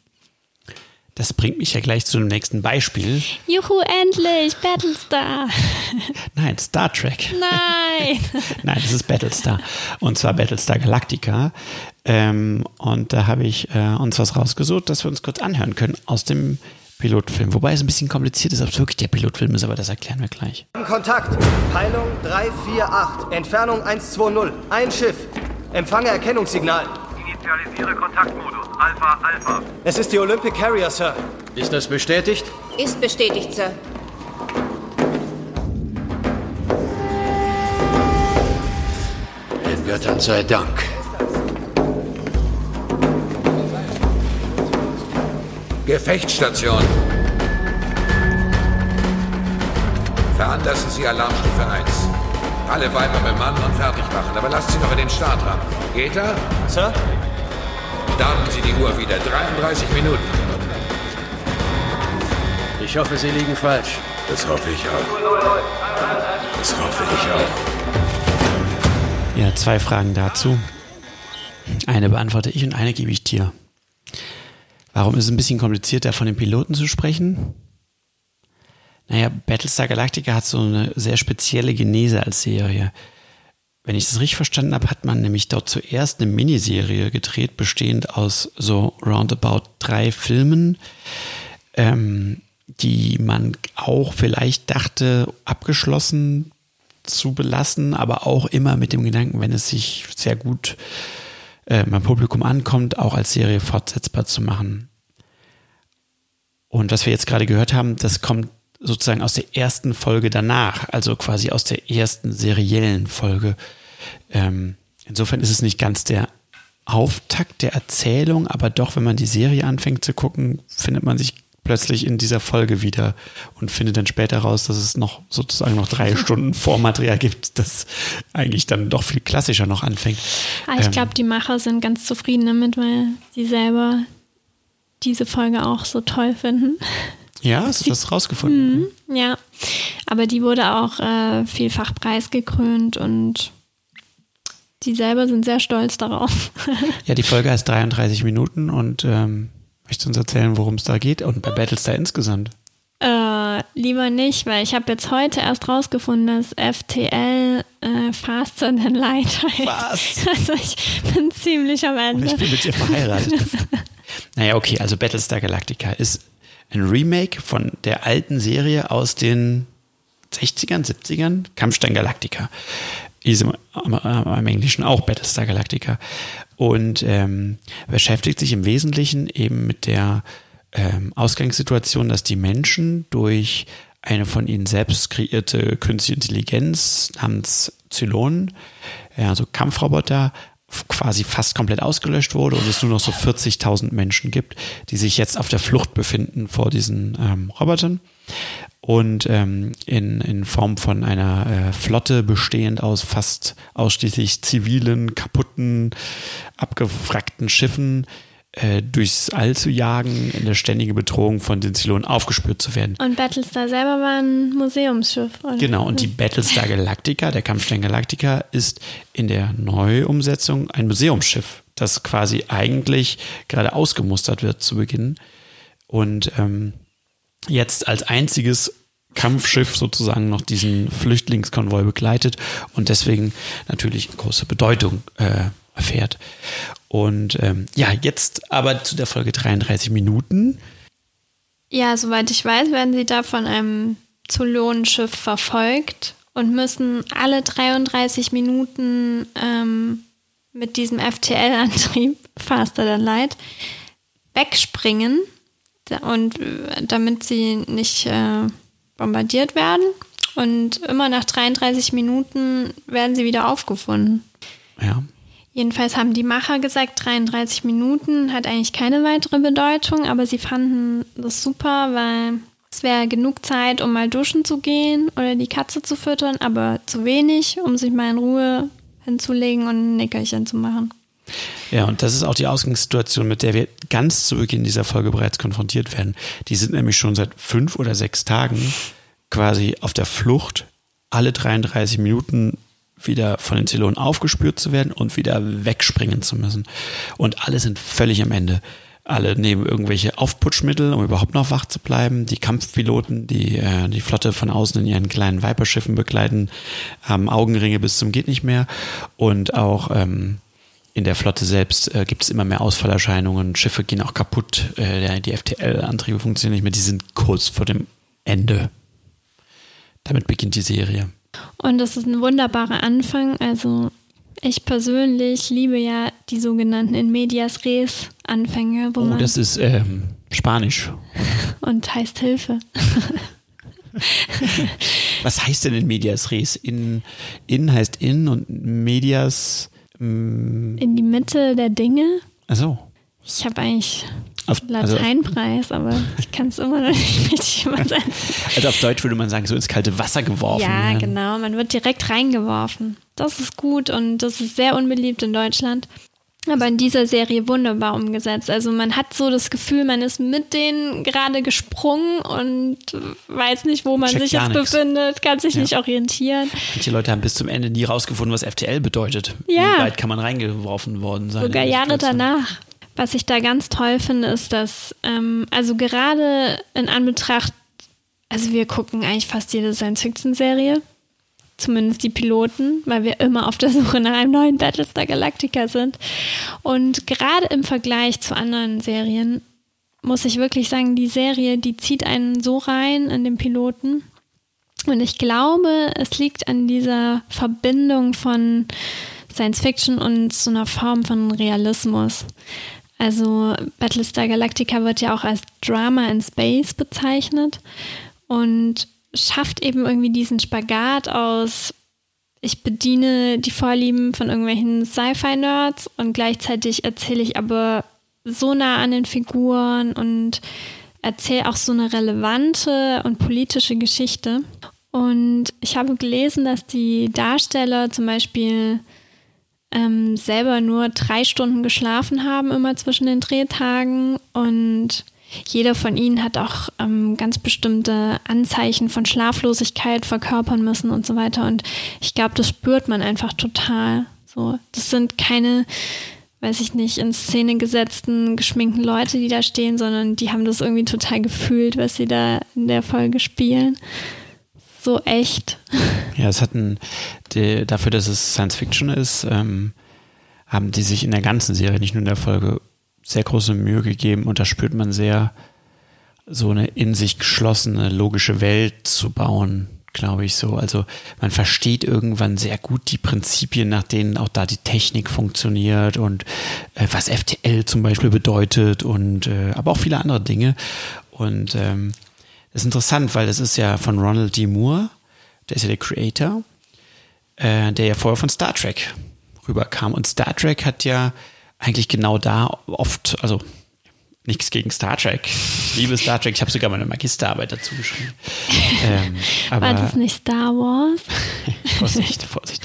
Das bringt mich ja gleich zu dem nächsten Beispiel. Juhu, endlich! Battlestar! *laughs* Nein, Star Trek. Nein! *laughs* Nein, das ist Battlestar. Und zwar Battlestar Galactica. Ähm, und da habe ich äh, uns was rausgesucht, das wir uns kurz anhören können aus dem Pilotfilm. Wobei es ein bisschen kompliziert ist, ob es wirklich der Pilotfilm ist, aber das erklären wir gleich. Kontakt. Peilung 348. Entfernung 120. Ein Schiff. Empfange Erkennungssignal. Initialisiere Kontaktmodus. Alpha, Alpha. Es ist die Olympic Carrier, Sir. Ist das bestätigt? Ist bestätigt, Sir. Den Göttern sei Dank. Gefechtsstation. Veranlassen Sie Alarmstufe 1. Alle Weiber bemannen und fertig machen, aber lasst sie noch in den Startraum. Geht er? Sir? Starten Sie die Uhr wieder. 33 Minuten. Ich hoffe, Sie liegen falsch. Das hoffe ich auch. Das hoffe ich auch. Ja, zwei Fragen dazu. Eine beantworte ich und eine gebe ich dir. Warum ist es ein bisschen komplizierter, von den Piloten zu sprechen? Naja, Battlestar Galactica hat so eine sehr spezielle Genese als Serie. Wenn ich das richtig verstanden habe, hat man nämlich dort zuerst eine Miniserie gedreht, bestehend aus so roundabout drei Filmen, ähm, die man auch vielleicht dachte, abgeschlossen zu belassen, aber auch immer mit dem Gedanken, wenn es sich sehr gut äh, beim Publikum ankommt, auch als Serie fortsetzbar zu machen. Und was wir jetzt gerade gehört haben, das kommt sozusagen aus der ersten Folge danach, also quasi aus der ersten seriellen Folge. Ähm, insofern ist es nicht ganz der Auftakt der Erzählung, aber doch, wenn man die Serie anfängt zu gucken, findet man sich plötzlich in dieser Folge wieder und findet dann später raus, dass es noch sozusagen noch drei *laughs* Stunden Vormaterial gibt, das eigentlich dann doch viel klassischer noch anfängt. Ah, ich Ähm, glaube, die Macher sind ganz zufrieden damit, weil sie selber diese Folge auch so toll finden. ja, hast du das rausgefunden? Mhm, ja, aber die wurde auch äh, vielfach preisgekrönt und die selber sind sehr stolz darauf. *laughs* Ja, die Folge heißt 33 Minuten und ähm, möchtest du uns erzählen, worum es da geht und bei Battlestar insgesamt? Äh, lieber nicht, weil ich habe jetzt heute erst rausgefunden, dass FTL äh, Faster Than Light heißt. Was? *laughs* Also ich bin ziemlich am Ende. Ich bin mit dir verheiratet. *laughs* naja, okay, also Battlestar Galactica ist ein Remake von der alten Serie aus den 60ern, 70ern, Kampfstein Galactica. Ist im, am, am, im Englischen auch Battlestar Galactica. Und ähm, beschäftigt sich im Wesentlichen eben mit der ähm, Ausgangssituation, dass die Menschen durch eine von ihnen selbst kreierte künstliche Intelligenz namens Zylonen, ja, also Kampfroboter, quasi fast komplett ausgelöscht wurde und es nur noch so 40.000 Menschen gibt, die sich jetzt auf der Flucht befinden vor diesen ähm, Robotern und ähm, in, in Form von einer äh, Flotte bestehend aus fast ausschließlich zivilen, kaputten, abgewrackten Schiffen äh, durchs All zu jagen, in der ständigen Bedrohung von den Zylonen aufgespürt zu werden. Und Battlestar selber war ein Museumsschiff. Oder? Genau, und die Battlestar Galactica, der Kampfstein Galactica, ist in der Neuumsetzung ein Museumsschiff, das quasi eigentlich gerade ausgemustert wird zu Beginn und ähm, jetzt als einziges Kampfschiff sozusagen noch diesen Flüchtlingskonvoi begleitet und deswegen natürlich große Bedeutung äh, erfährt. Und ähm, ja, jetzt aber zu der Folge 33 Minuten. Ja, soweit ich weiß, werden sie da von einem Zylonenschiff verfolgt und müssen alle 33 Minuten ähm, mit diesem FTL-Antrieb, *laughs* Faster Than Light, wegspringen, und äh, damit sie nicht äh, bombardiert werden. Und immer nach 33 Minuten werden sie wieder aufgefunden. Ja. Jedenfalls haben die Macher gesagt, 33 Minuten hat eigentlich keine weitere Bedeutung, aber sie fanden das super, weil es wäre genug Zeit, um mal duschen zu gehen oder die Katze zu füttern, aber zu wenig, um sich mal in Ruhe hinzulegen und ein Nickerchen zu machen. Ja, und das ist auch die Ausgangssituation, mit der wir ganz zu Beginn dieser Folge bereits konfrontiert werden. Die sind nämlich schon seit fünf oder sechs Tagen quasi auf der Flucht, alle 33 Minuten wieder von den Zylonen aufgespürt zu werden und wieder wegspringen zu müssen. Und alle sind völlig am Ende. Alle nehmen irgendwelche Aufputschmittel, um überhaupt noch wach zu bleiben. Die Kampfpiloten, die äh, die Flotte von außen in ihren kleinen Viperschiffen begleiten, haben Augenringe bis zum geht nicht mehr. Und auch ähm, in der Flotte selbst äh, gibt es immer mehr Ausfallerscheinungen. Schiffe gehen auch kaputt. Äh, die FTL-Antriebe funktionieren nicht mehr. Die sind kurz vor dem Ende. Damit beginnt die Serie. Und das ist ein wunderbarer Anfang. Also ich persönlich liebe ja die sogenannten in medias res Anfänge, wo Oh, man das ist ähm, Spanisch. *laughs* und heißt Hilfe. *laughs* Was heißt denn in medias res? In, in heißt in und medias. Mm, In die Mitte der Dinge. achso. Ich habe eigentlich Auf- also- Lateinpreis, aber *laughs* ich kann es immer noch nicht richtig *laughs* übersetzen. Also auf Deutsch würde man sagen, so ins kalte Wasser geworfen. Ja, werden. genau. Man wird direkt reingeworfen. Das ist gut und das ist sehr unbeliebt in Deutschland. Aber in dieser Serie wunderbar umgesetzt. Also man hat so das Gefühl, man ist mit denen gerade gesprungen und weiß nicht, wo man Checkt sich jetzt nix. befindet, kann sich Ja. nicht orientieren. Manche Leute haben bis zum Ende nie rausgefunden, was FTL bedeutet. Ja. Wie weit kann man reingeworfen worden sein? Sogar Jahre danach. Was ich da ganz toll finde, ist, dass, ähm, also gerade in Anbetracht, also wir gucken eigentlich fast jede Science-Fiction-Serie, zumindest die Piloten, weil wir immer auf der Suche nach einem neuen Battlestar Galactica sind. Und gerade im Vergleich zu anderen Serien muss ich wirklich sagen, die Serie, die zieht einen so rein in den Piloten. Und ich glaube, es liegt an dieser Verbindung von Science Fiction und so einer Form von Realismus. Also Battlestar Galactica wird ja auch als Drama in Space bezeichnet und schafft eben irgendwie diesen Spagat aus, ich bediene die Vorlieben von irgendwelchen Sci-Fi-Nerds und gleichzeitig erzähle ich aber so nah an den Figuren und erzähle auch so eine relevante und politische Geschichte. Und ich habe gelesen, dass die Darsteller zum Beispiel ähm, selber nur drei Stunden geschlafen haben, immer zwischen den Drehtagen. Und jeder von ihnen hat auch ähm, ganz bestimmte Anzeichen von Schlaflosigkeit verkörpern müssen und so weiter. Und ich glaube, das spürt man einfach total. So, das sind keine weiß ich nicht, in Szene gesetzten, geschminkten Leute, die da stehen, sondern die haben das irgendwie total gefühlt, was sie da in der Folge spielen. So echt. Ja, es hatten, die, dafür, dass es Science Fiction ist, ähm, haben die sich in der ganzen Serie, nicht nur in der Folge, sehr große Mühe gegeben und da spürt man sehr, so eine in sich geschlossene, logische Welt zu bauen, glaube ich so. Also man versteht irgendwann sehr gut die Prinzipien, nach denen auch da die Technik funktioniert und äh, was FTL zum Beispiel bedeutet und äh, aber auch viele andere Dinge. Und ähm, das ist interessant, weil das ist ja von Ronald D. Moore, der ist ja der Creator, äh, der ja vorher von Star Trek rüberkam. Und Star Trek hat ja eigentlich genau da oft, also nichts gegen Star Trek. Ich liebe Star Trek. Ich habe sogar meine Magisterarbeit dazu geschrieben. *laughs* Ähm, aber, War das nicht Star Wars? *laughs* Vorsicht, Vorsicht.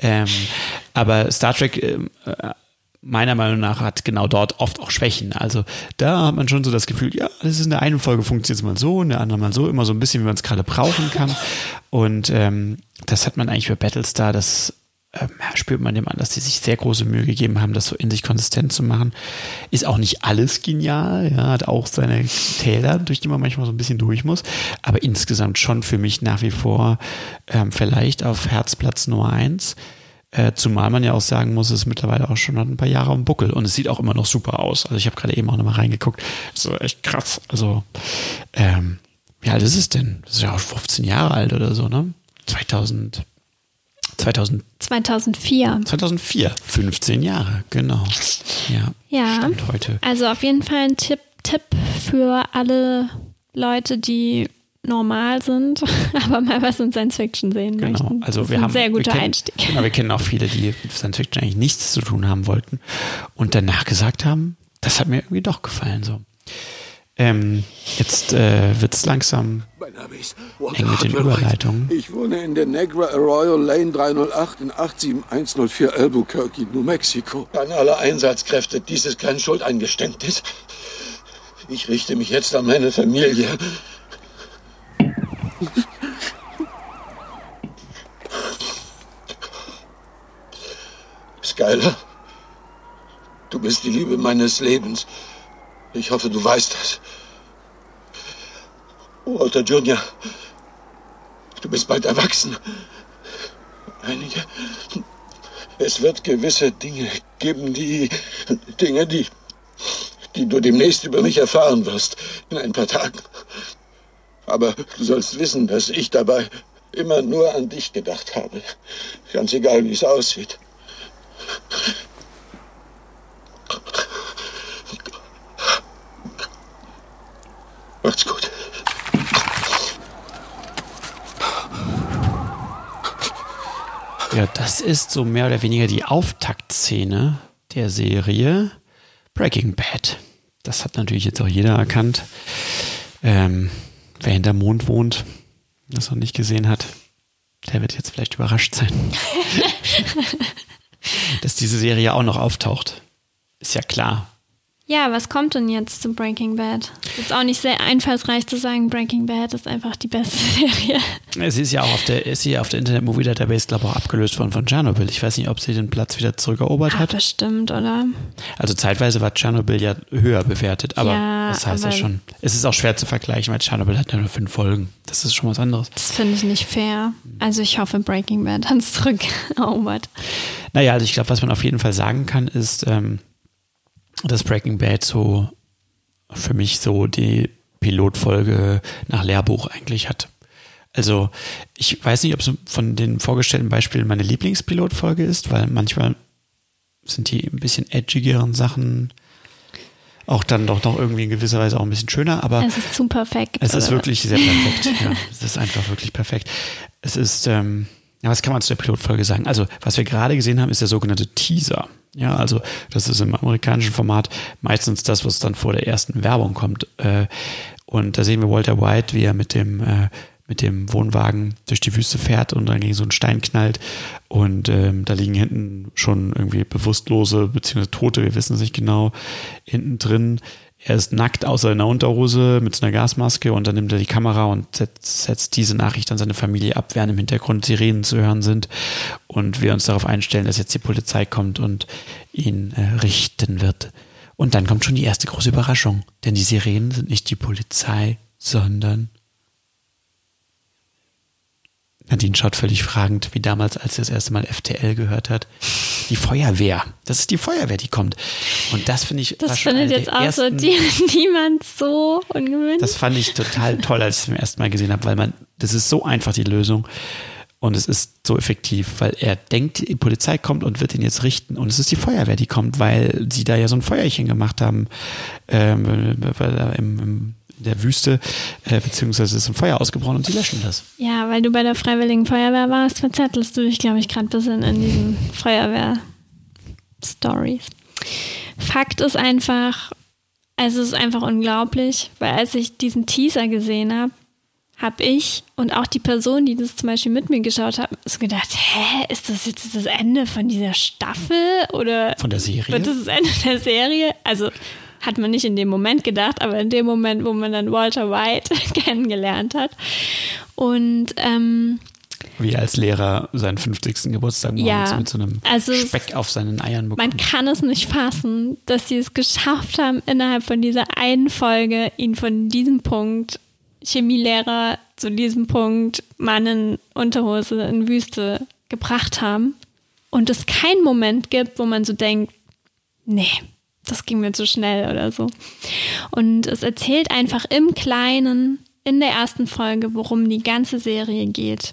ähm, aber Star Trek, äh, meiner Meinung nach, hat genau dort oft auch Schwächen. Also da hat man schon so das Gefühl, ja, das ist in der einen Folge funktioniert es mal so, in der anderen mal so, immer so ein bisschen, wie man es gerade brauchen kann. Und ähm, das hat man eigentlich für Battlestar, das ähm, spürt man dem an, dass die sich sehr große Mühe gegeben haben, das so in sich konsistent zu machen. Ist auch nicht alles genial, ja, hat auch seine Täler, durch die man manchmal so ein bisschen durch muss, aber insgesamt schon für mich nach wie vor ähm, vielleicht auf Herzplatz Nummer eins. Äh, zumal man ja auch sagen muss, es ist mittlerweile auch schon ein paar Jahre am Buckel und es sieht auch immer noch super aus. Also ich habe gerade eben auch nochmal reingeguckt. So echt krass. Also, ähm, wie alt ist es denn? Das ist ja auch 15 Jahre alt oder so, ne? 2000. 2000, 2004. 2004, 15 Jahre, genau. Ja. Ja. Stand heute. Also auf jeden Fall ein Tipp, Tipp für alle Leute, die normal sind, *laughs* aber mal was in Science Fiction sehen genau. möchten. Also das wir ist ein haben, sehr guter kennen, Einstieg. Genau, wir kennen auch viele, die mit Science Fiction eigentlich nichts zu tun haben wollten und danach gesagt haben, das hat mir irgendwie doch gefallen so. Ähm, jetzt äh, wird es langsam eng mit den Überleitungen. Ich wohne in der Negra Arroyo Lane 308 in 87104 Albuquerque, New Mexico. An alle Einsatzkräfte, dies ist kein Schuldeingeständnis. Ich richte mich jetzt an meine Familie. Skyler, du bist die Liebe meines Lebens. Ich hoffe, du weißt das. Walter Junior, du bist bald erwachsen. Einige. Es wird gewisse Dinge geben, die. Dinge, die. die du demnächst über mich erfahren wirst. In ein paar Tagen. Aber du sollst wissen, dass ich dabei immer nur an dich gedacht habe. Ganz egal, wie es aussieht. Macht's gut. Ja, das ist so mehr oder weniger die Auftaktszene der Serie Breaking Bad. Das hat natürlich jetzt auch jeder erkannt. Ähm, wer hinterm Mond wohnt, das noch nicht gesehen hat, der wird jetzt vielleicht überrascht sein, *laughs* dass diese Serie auch noch auftaucht. Ist ja klar. Ja, was kommt denn jetzt zu Breaking Bad? Ist auch nicht sehr einfallsreich zu sagen, Breaking Bad ist einfach die beste *laughs* Serie. Sie ist ja auch auf der, ist sie auf der Internet Movie Database, glaube ich, auch abgelöst worden von Tschernobyl. Ich weiß nicht, ob sie den Platz wieder zurückerobert Ah, hat. bestimmt, oder? Also zeitweise war Tschernobyl ja höher bewertet, aber Ja, das heißt ja schon. Es ist auch schwer zu vergleichen, weil Tschernobyl hat ja nur fünf Folgen. Das ist schon was anderes. Das finde ich nicht fair. Also ich hoffe, Breaking Bad hat es *laughs* zurückerobert. Naja, also ich glaube, was man auf jeden Fall sagen kann, ist, ähm, dass Breaking Bad so für mich so die Pilotfolge nach Lehrbuch eigentlich hat. Also ich weiß nicht, ob es von den vorgestellten Beispielen meine Lieblingspilotfolge ist, weil manchmal sind die ein bisschen edgigeren Sachen auch dann doch noch irgendwie in gewisser Weise auch ein bisschen schöner, aber es ist zu perfekt. es ist wirklich sehr perfekt. ja, es ist einfach wirklich perfekt. Es ist, ähm, Ja, was kann man zu der Pilotfolge sagen? Also, was wir gerade gesehen haben, ist der sogenannte Teaser. Ja, also das ist im amerikanischen Format meistens das, was dann vor der ersten Werbung kommt. Äh, und da sehen wir Walter White, wie er mit dem äh, mit dem Wohnwagen durch die Wüste fährt und dann gegen so einen Stein knallt und ähm, da liegen hinten schon irgendwie bewusstlose beziehungsweise Tote, wir wissen es nicht genau, hinten drin. Er ist nackt außer in der Unterhose mit so einer Gasmaske und dann nimmt er die Kamera und setzt, setzt diese Nachricht an seine Familie ab, während im Hintergrund Sirenen zu hören sind und wir uns darauf einstellen, dass jetzt die Polizei kommt und ihn äh, richten wird. Und dann kommt schon die erste große Überraschung, denn die Sirenen sind nicht die Polizei, sondern Nadine schaut völlig fragend, wie damals, als sie das erste Mal FTL gehört hat. Die Feuerwehr. Das ist die Feuerwehr, die kommt. Und das finde ich. Das findet jetzt auch so die, niemand so ungewöhnlich. Das fand ich total toll, als ich es zum ersten Mal gesehen habe, weil man, das ist so einfach die Lösung. Und es ist so effektiv, weil er denkt, die Polizei kommt und wird ihn jetzt richten. Und es ist die Feuerwehr, die kommt, weil sie da ja so ein Feuerchen gemacht haben ähm, im, im der Wüste, äh, beziehungsweise ist ein Feuer ausgebrochen und sie löschen das. Ja, weil du bei der Freiwilligen Feuerwehr warst, verzettelst du dich, glaube ich, gerade ein bisschen in diesen Feuerwehr-Stories. Fakt ist einfach, also es ist einfach unglaublich, weil als ich diesen Teaser gesehen habe, habe ich und auch die Person, die das zum Beispiel mit mir geschaut hat, so gedacht, hä, ist das jetzt das Ende von dieser Staffel oder von der Serie? Wird das das Ende der Serie? Also hat man nicht in dem Moment gedacht, aber in dem Moment, wo man dann Walter White *laughs* kennengelernt hat. Und ähm, wie als Lehrer seinen 50. Geburtstag ja, mit so einem also Speck auf seinen Eiern bekommt. Man kann es nicht fassen, dass sie es geschafft haben, innerhalb von dieser einen Folge ihn von diesem Punkt Chemielehrer zu diesem Punkt Mann in Unterhose in Wüste gebracht haben und es keinen Moment gibt, wo man so denkt, nee, das ging mir zu schnell oder so. Und es erzählt einfach im Kleinen in der ersten Folge, worum die ganze Serie geht.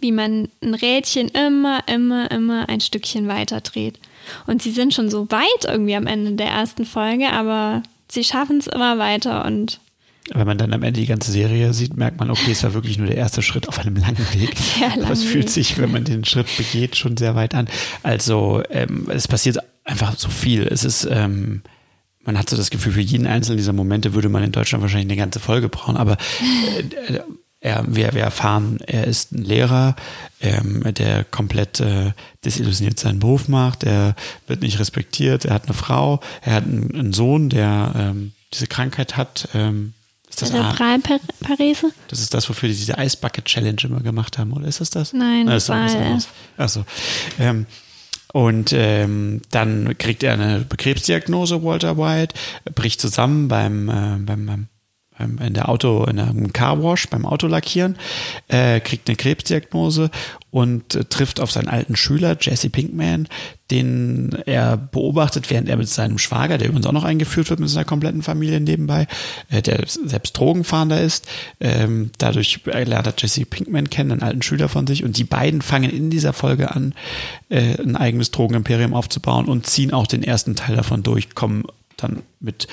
Wie man ein Rädchen immer, immer, immer ein Stückchen weiter dreht. Und sie sind schon so weit irgendwie am Ende der ersten Folge, aber sie schaffen es immer weiter und wenn man dann am Ende die ganze Serie sieht, merkt man, okay, es war wirklich nur der erste Schritt auf einem langen Weg. *laughs* Sehr lang Aber es fühlt sich, wenn man den Schritt begeht, schon sehr weit an. Also ähm, es passiert einfach so viel. Es ist, ähm, man hat so das Gefühl, für jeden einzelnen dieser Momente würde man in Deutschland wahrscheinlich eine ganze Folge brauchen. Aber äh, er, wir, wir erfahren, er ist ein Lehrer, ähm, der komplett äh, desillusioniert seinen Beruf macht. Er wird nicht respektiert. Er hat eine Frau. Er hat einen, einen Sohn, der ähm, diese Krankheit hat. Ähm, ist das Cerebralparese? Das ist das, wofür die diese Eisbucket Challenge immer gemacht haben, oder ist das das? Nein, das, das war es. Achso. Ähm, und ähm, dann kriegt er eine Krebsdiagnose, Walter White, bricht zusammen beim, äh, beim, beim in der Auto, in einem Carwash beim Autolackieren, äh, kriegt eine Krebsdiagnose und äh, trifft auf seinen alten Schüler, Jesse Pinkman, den er beobachtet, während er mit seinem Schwager, der übrigens auch noch eingeführt wird mit seiner kompletten Familie nebenbei, äh, der selbst Drogenfahnder ist. Ähm, dadurch lernt er Jesse Pinkman kennen, einen alten Schüler von sich, und die beiden fangen in dieser Folge an, äh, ein eigenes Drogenimperium aufzubauen und ziehen auch den ersten Teil davon durch, kommen dann mit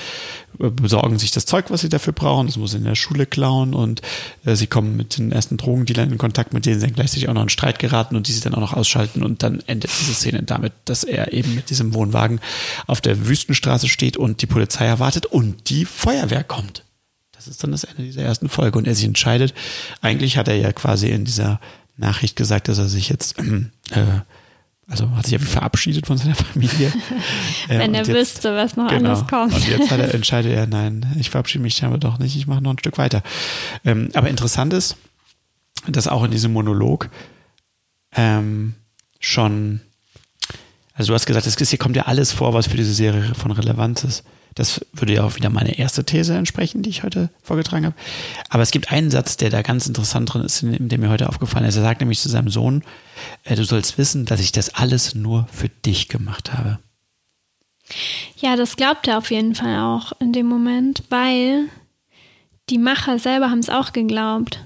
äh, besorgen sich das Zeug, was sie dafür brauchen. Das muss in der Schule klauen und äh, sie kommen mit den ersten Drogendealern in Kontakt, mit denen sie dann gleichzeitig auch noch in Streit geraten und die sie dann auch noch ausschalten. Und dann endet diese Szene damit, dass er eben mit diesem Wohnwagen auf der Wüstenstraße steht und die Polizei erwartet und die Feuerwehr kommt. Das ist dann das Ende dieser ersten Folge und er sich entscheidet. Eigentlich hat er ja quasi in dieser Nachricht gesagt, dass er sich jetzt äh, also hat sich ja wie verabschiedet von seiner *laughs* Familie. Wenn er jetzt, wüsste, was noch genau, alles kommt. Und jetzt er, *laughs* entscheidet er, nein, ich verabschiede mich aber doch nicht, ich mache noch ein Stück weiter. Ähm, aber interessant ist, dass auch in diesem Monolog ähm, schon, also du hast gesagt, es hier kommt ja alles vor, was für diese Serie von Relevanz ist. Das würde ja auch wieder meine erste These entsprechen, die ich heute vorgetragen habe. Aber es gibt einen Satz, der da ganz interessant drin ist, der mir heute aufgefallen ist. Er sagt nämlich zu seinem Sohn, äh, du sollst wissen, dass ich das alles nur für dich gemacht habe. Ja, das glaubt er auf jeden Fall auch in dem Moment, weil die Macher selber haben es auch geglaubt.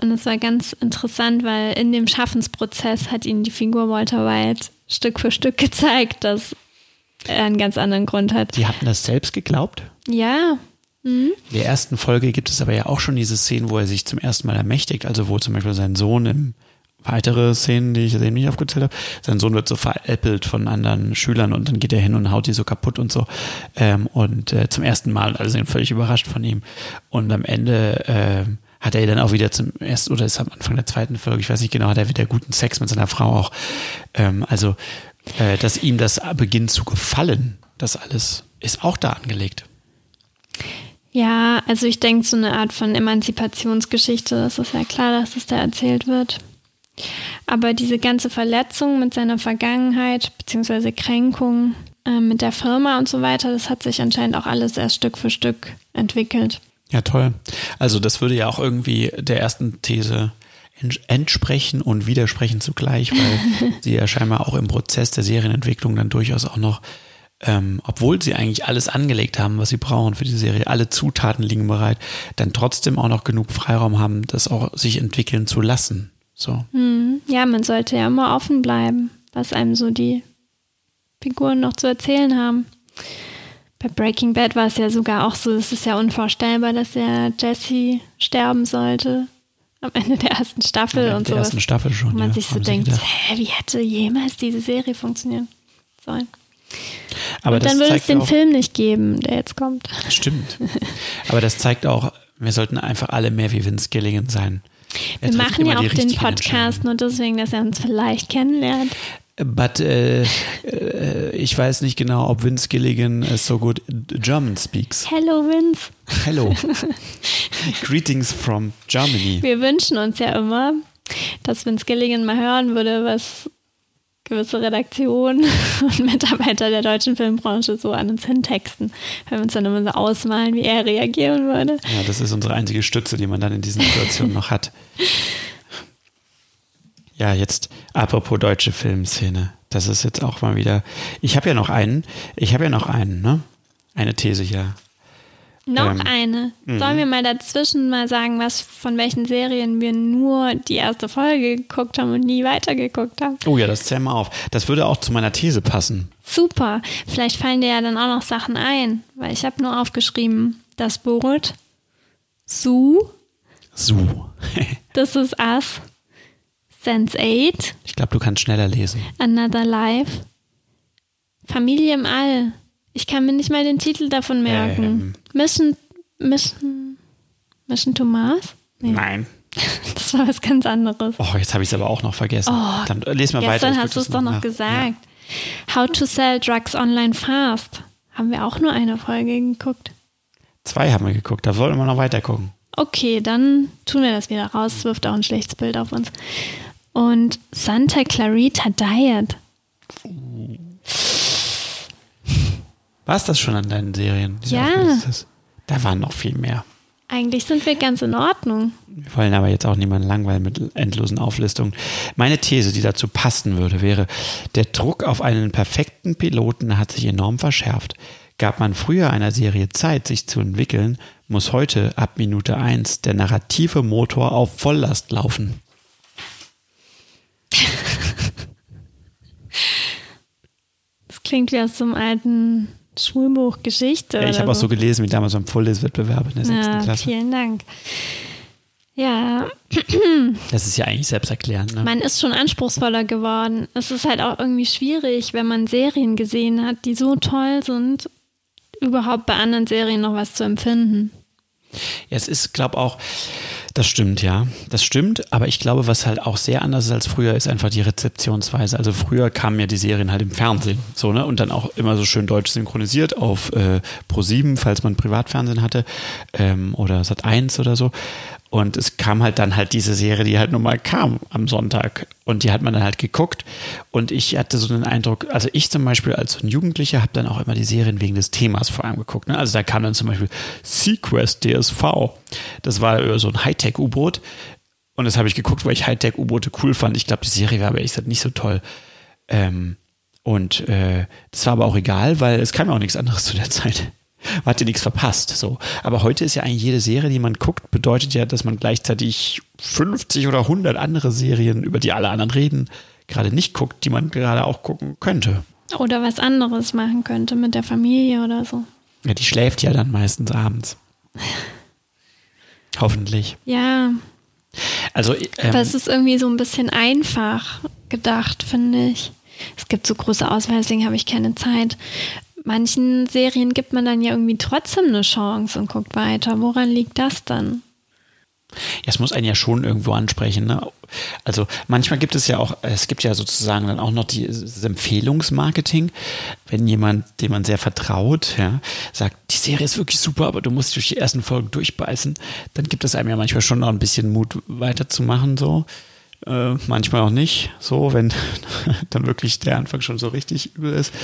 Und es war ganz interessant, weil in dem Schaffensprozess hat ihnen die Figur Walter White Stück für Stück gezeigt, dass einen ganz anderen Grund hat. Die hatten das selbst geglaubt? Ja. Mhm. In der ersten Folge gibt es aber ja auch schon diese Szenen, wo er sich zum ersten Mal ermächtigt, also wo zum Beispiel sein Sohn im weitere Szenen, die ich eben nicht aufgezählt habe. Sein Sohn wird so veräppelt von anderen Schülern und dann geht er hin und haut die so kaputt und so. Ähm, und äh, zum ersten Mal, und alle sind völlig überrascht von ihm. Und am Ende äh, hat er dann auch wieder zum ersten, oder ist am Anfang der zweiten Folge, ich weiß nicht genau, hat er wieder guten Sex mit seiner Frau auch. Ähm, also, äh, dass ihm das beginnt zu gefallen, das alles, ist auch da angelegt. Ja, also ich denke, so eine Art von Emanzipationsgeschichte, das ist ja klar, dass es da erzählt wird. Aber diese ganze Verletzung mit seiner Vergangenheit, beziehungsweise Kränkung äh, mit der Firma und so weiter, das hat sich anscheinend auch alles erst Stück für Stück entwickelt. Ja, toll. Also das würde ja auch irgendwie der ersten These entsprechen und widersprechen zugleich, weil *laughs* sie ja scheinbar auch im Prozess der Serienentwicklung dann durchaus auch noch, ähm, obwohl sie eigentlich alles angelegt haben, was sie brauchen für die Serie, alle Zutaten liegen bereit, dann trotzdem auch noch genug Freiraum haben, das auch sich entwickeln zu lassen. So. Hm, ja, man sollte ja immer offen bleiben, was einem so die Figuren noch zu erzählen haben. Bei Breaking Bad war es ja sogar auch so, es ist ja unvorstellbar, dass der Jesse sterben sollte. Am Ende der ersten Staffel und der so. ersten Staffel schon, Wo man ja, sich so denkt, hä, wie hätte jemals diese Serie funktionieren sollen? Aber und dann würde es den auch, Film nicht geben, der jetzt kommt. Stimmt. *laughs* Aber das zeigt auch, wir sollten einfach alle mehr wie Vince Gilligan sein. Er Wir machen ja auch den Podcast nur deswegen, dass er uns vielleicht kennenlernt. But äh, äh, ich weiß nicht genau, ob Vince Gilligan äh, so gut German speaks. Hello Vince. Hello. *laughs* Greetings from Germany. Wir wünschen uns ja immer, dass Vince Gilligan mal hören würde, was gewisse Redaktionen *laughs* und Mitarbeiter der deutschen Filmbranche so an uns hintexten. Wenn wir uns dann immer so ausmalen, wie er reagieren würde. Ja, das ist unsere einzige Stütze, die man dann in diesen Situationen noch hat. *laughs* Ja, jetzt apropos deutsche Filmszene. Das ist jetzt auch mal wieder. Ich habe ja noch einen. Ich habe ja noch einen, ne? Eine These hier. Noch Ähm, eine. mhm. Sollen wir mal dazwischen mal sagen, was von welchen Serien wir nur die erste Folge geguckt haben und nie weitergeguckt haben? Oh ja, das zähl mal auf. Das würde auch zu meiner These passen. Super. Vielleicht fallen dir ja dann auch noch Sachen ein, weil ich habe nur aufgeschrieben, das Boot, Sue, So. This Is Us, Sense8, Ich glaube, du kannst schneller lesen. Another Life, Familie im All. Ich kann mir nicht mal den Titel davon merken. Ähm. Mission, Mission, Mission to Mars? Nee, Nein. *laughs* das war was ganz anderes. Oh, jetzt habe ich es aber auch noch vergessen. Oh, Dann äh, les mal weiter. Gestern hast du es doch noch nach. gesagt. How to sell drugs online fast. Haben wir auch nur eine Folge geguckt. Zwei haben wir geguckt, da wollen wir noch weiter gucken. Okay, dann tun wir das wieder raus. Es wirft auch ein schlechtes Bild auf uns. Und Santa Clarita Diet. War es das schon an deinen Serien? Ja. Da waren noch viel mehr. Eigentlich sind wir ganz in Ordnung. Wir wollen aber jetzt auch niemanden langweilen mit endlosen Auflistungen. Meine These, die dazu passen würde, wäre, der Druck auf einen perfekten Piloten hat sich enorm verschärft. Gab man früher einer Serie Zeit, sich zu entwickeln, muss heute ab Minute 1 der narrative Motor auf Volllast laufen. Das klingt wie aus so einem alten Schulbuch Geschichte. Ja, ich habe auch so gelesen, wie damals beim Vorleswettbewerb in der sechsten Ja, Klasse. vielen Dank. Ja, Das ist ja eigentlich selbsterklärend. Ne? man ist schon anspruchsvoller geworden. Es ist halt auch irgendwie schwierig, wenn man Serien gesehen hat, die so toll sind, überhaupt bei anderen Serien noch was zu empfinden. Ja, es ist, glaube auch, das stimmt, ja. Das stimmt, aber ich glaube, was halt auch sehr anders ist als früher, ist einfach die Rezeptionsweise. Also früher kamen ja die Serien halt im Fernsehen, so, ne? Und dann auch immer so schön deutsch synchronisiert auf äh, Pro7, falls man Privatfernsehen hatte, ähm, oder Sat 1 oder so. Und es kam halt dann halt diese Serie, die halt nun mal kam am Sonntag. Und die hat man dann halt geguckt. Und ich hatte so den Eindruck, also ich zum Beispiel als Jugendlicher habe dann auch immer die Serien wegen des Themas vor allem geguckt. Ne? Also da kam dann zum Beispiel Sequest DSV. Das war so ein Hightech-U-Boot. Und das habe ich geguckt, weil ich Hightech-U-Boote cool fand. Ich glaube, die Serie war aber gesagt nicht so toll. Ähm, und äh, das war aber auch egal, weil es kam ja auch nichts anderes zu der Zeit. Man hat ja nichts verpasst. So. Aber heute ist ja eigentlich jede Serie, die man guckt, bedeutet ja, dass man gleichzeitig 50 oder 100 andere Serien, über die alle anderen reden, gerade nicht guckt, die man gerade auch gucken könnte. Oder was anderes machen könnte mit der Familie oder so. Ja, die schläft ja dann meistens abends. *laughs* Hoffentlich. Ja, Also, ähm, Aber es ist irgendwie so ein bisschen einfach gedacht, finde ich. Es gibt so große Auswahl, deswegen habe ich keine Zeit. Manchen Serien gibt man dann ja irgendwie trotzdem eine Chance und guckt weiter. Woran liegt das dann? Ja, es muss einen ja schon irgendwo ansprechen. Ne? Also manchmal gibt es ja auch, es gibt ja sozusagen dann auch noch dieses Empfehlungsmarketing, wenn jemand, dem man sehr vertraut, ja, sagt, die Serie ist wirklich super, aber du musst durch die ersten Folgen durchbeißen, dann gibt es einem ja manchmal schon noch ein bisschen Mut weiterzumachen, so. Äh, manchmal auch nicht, so, wenn *laughs* dann wirklich der Anfang schon so richtig übel ist.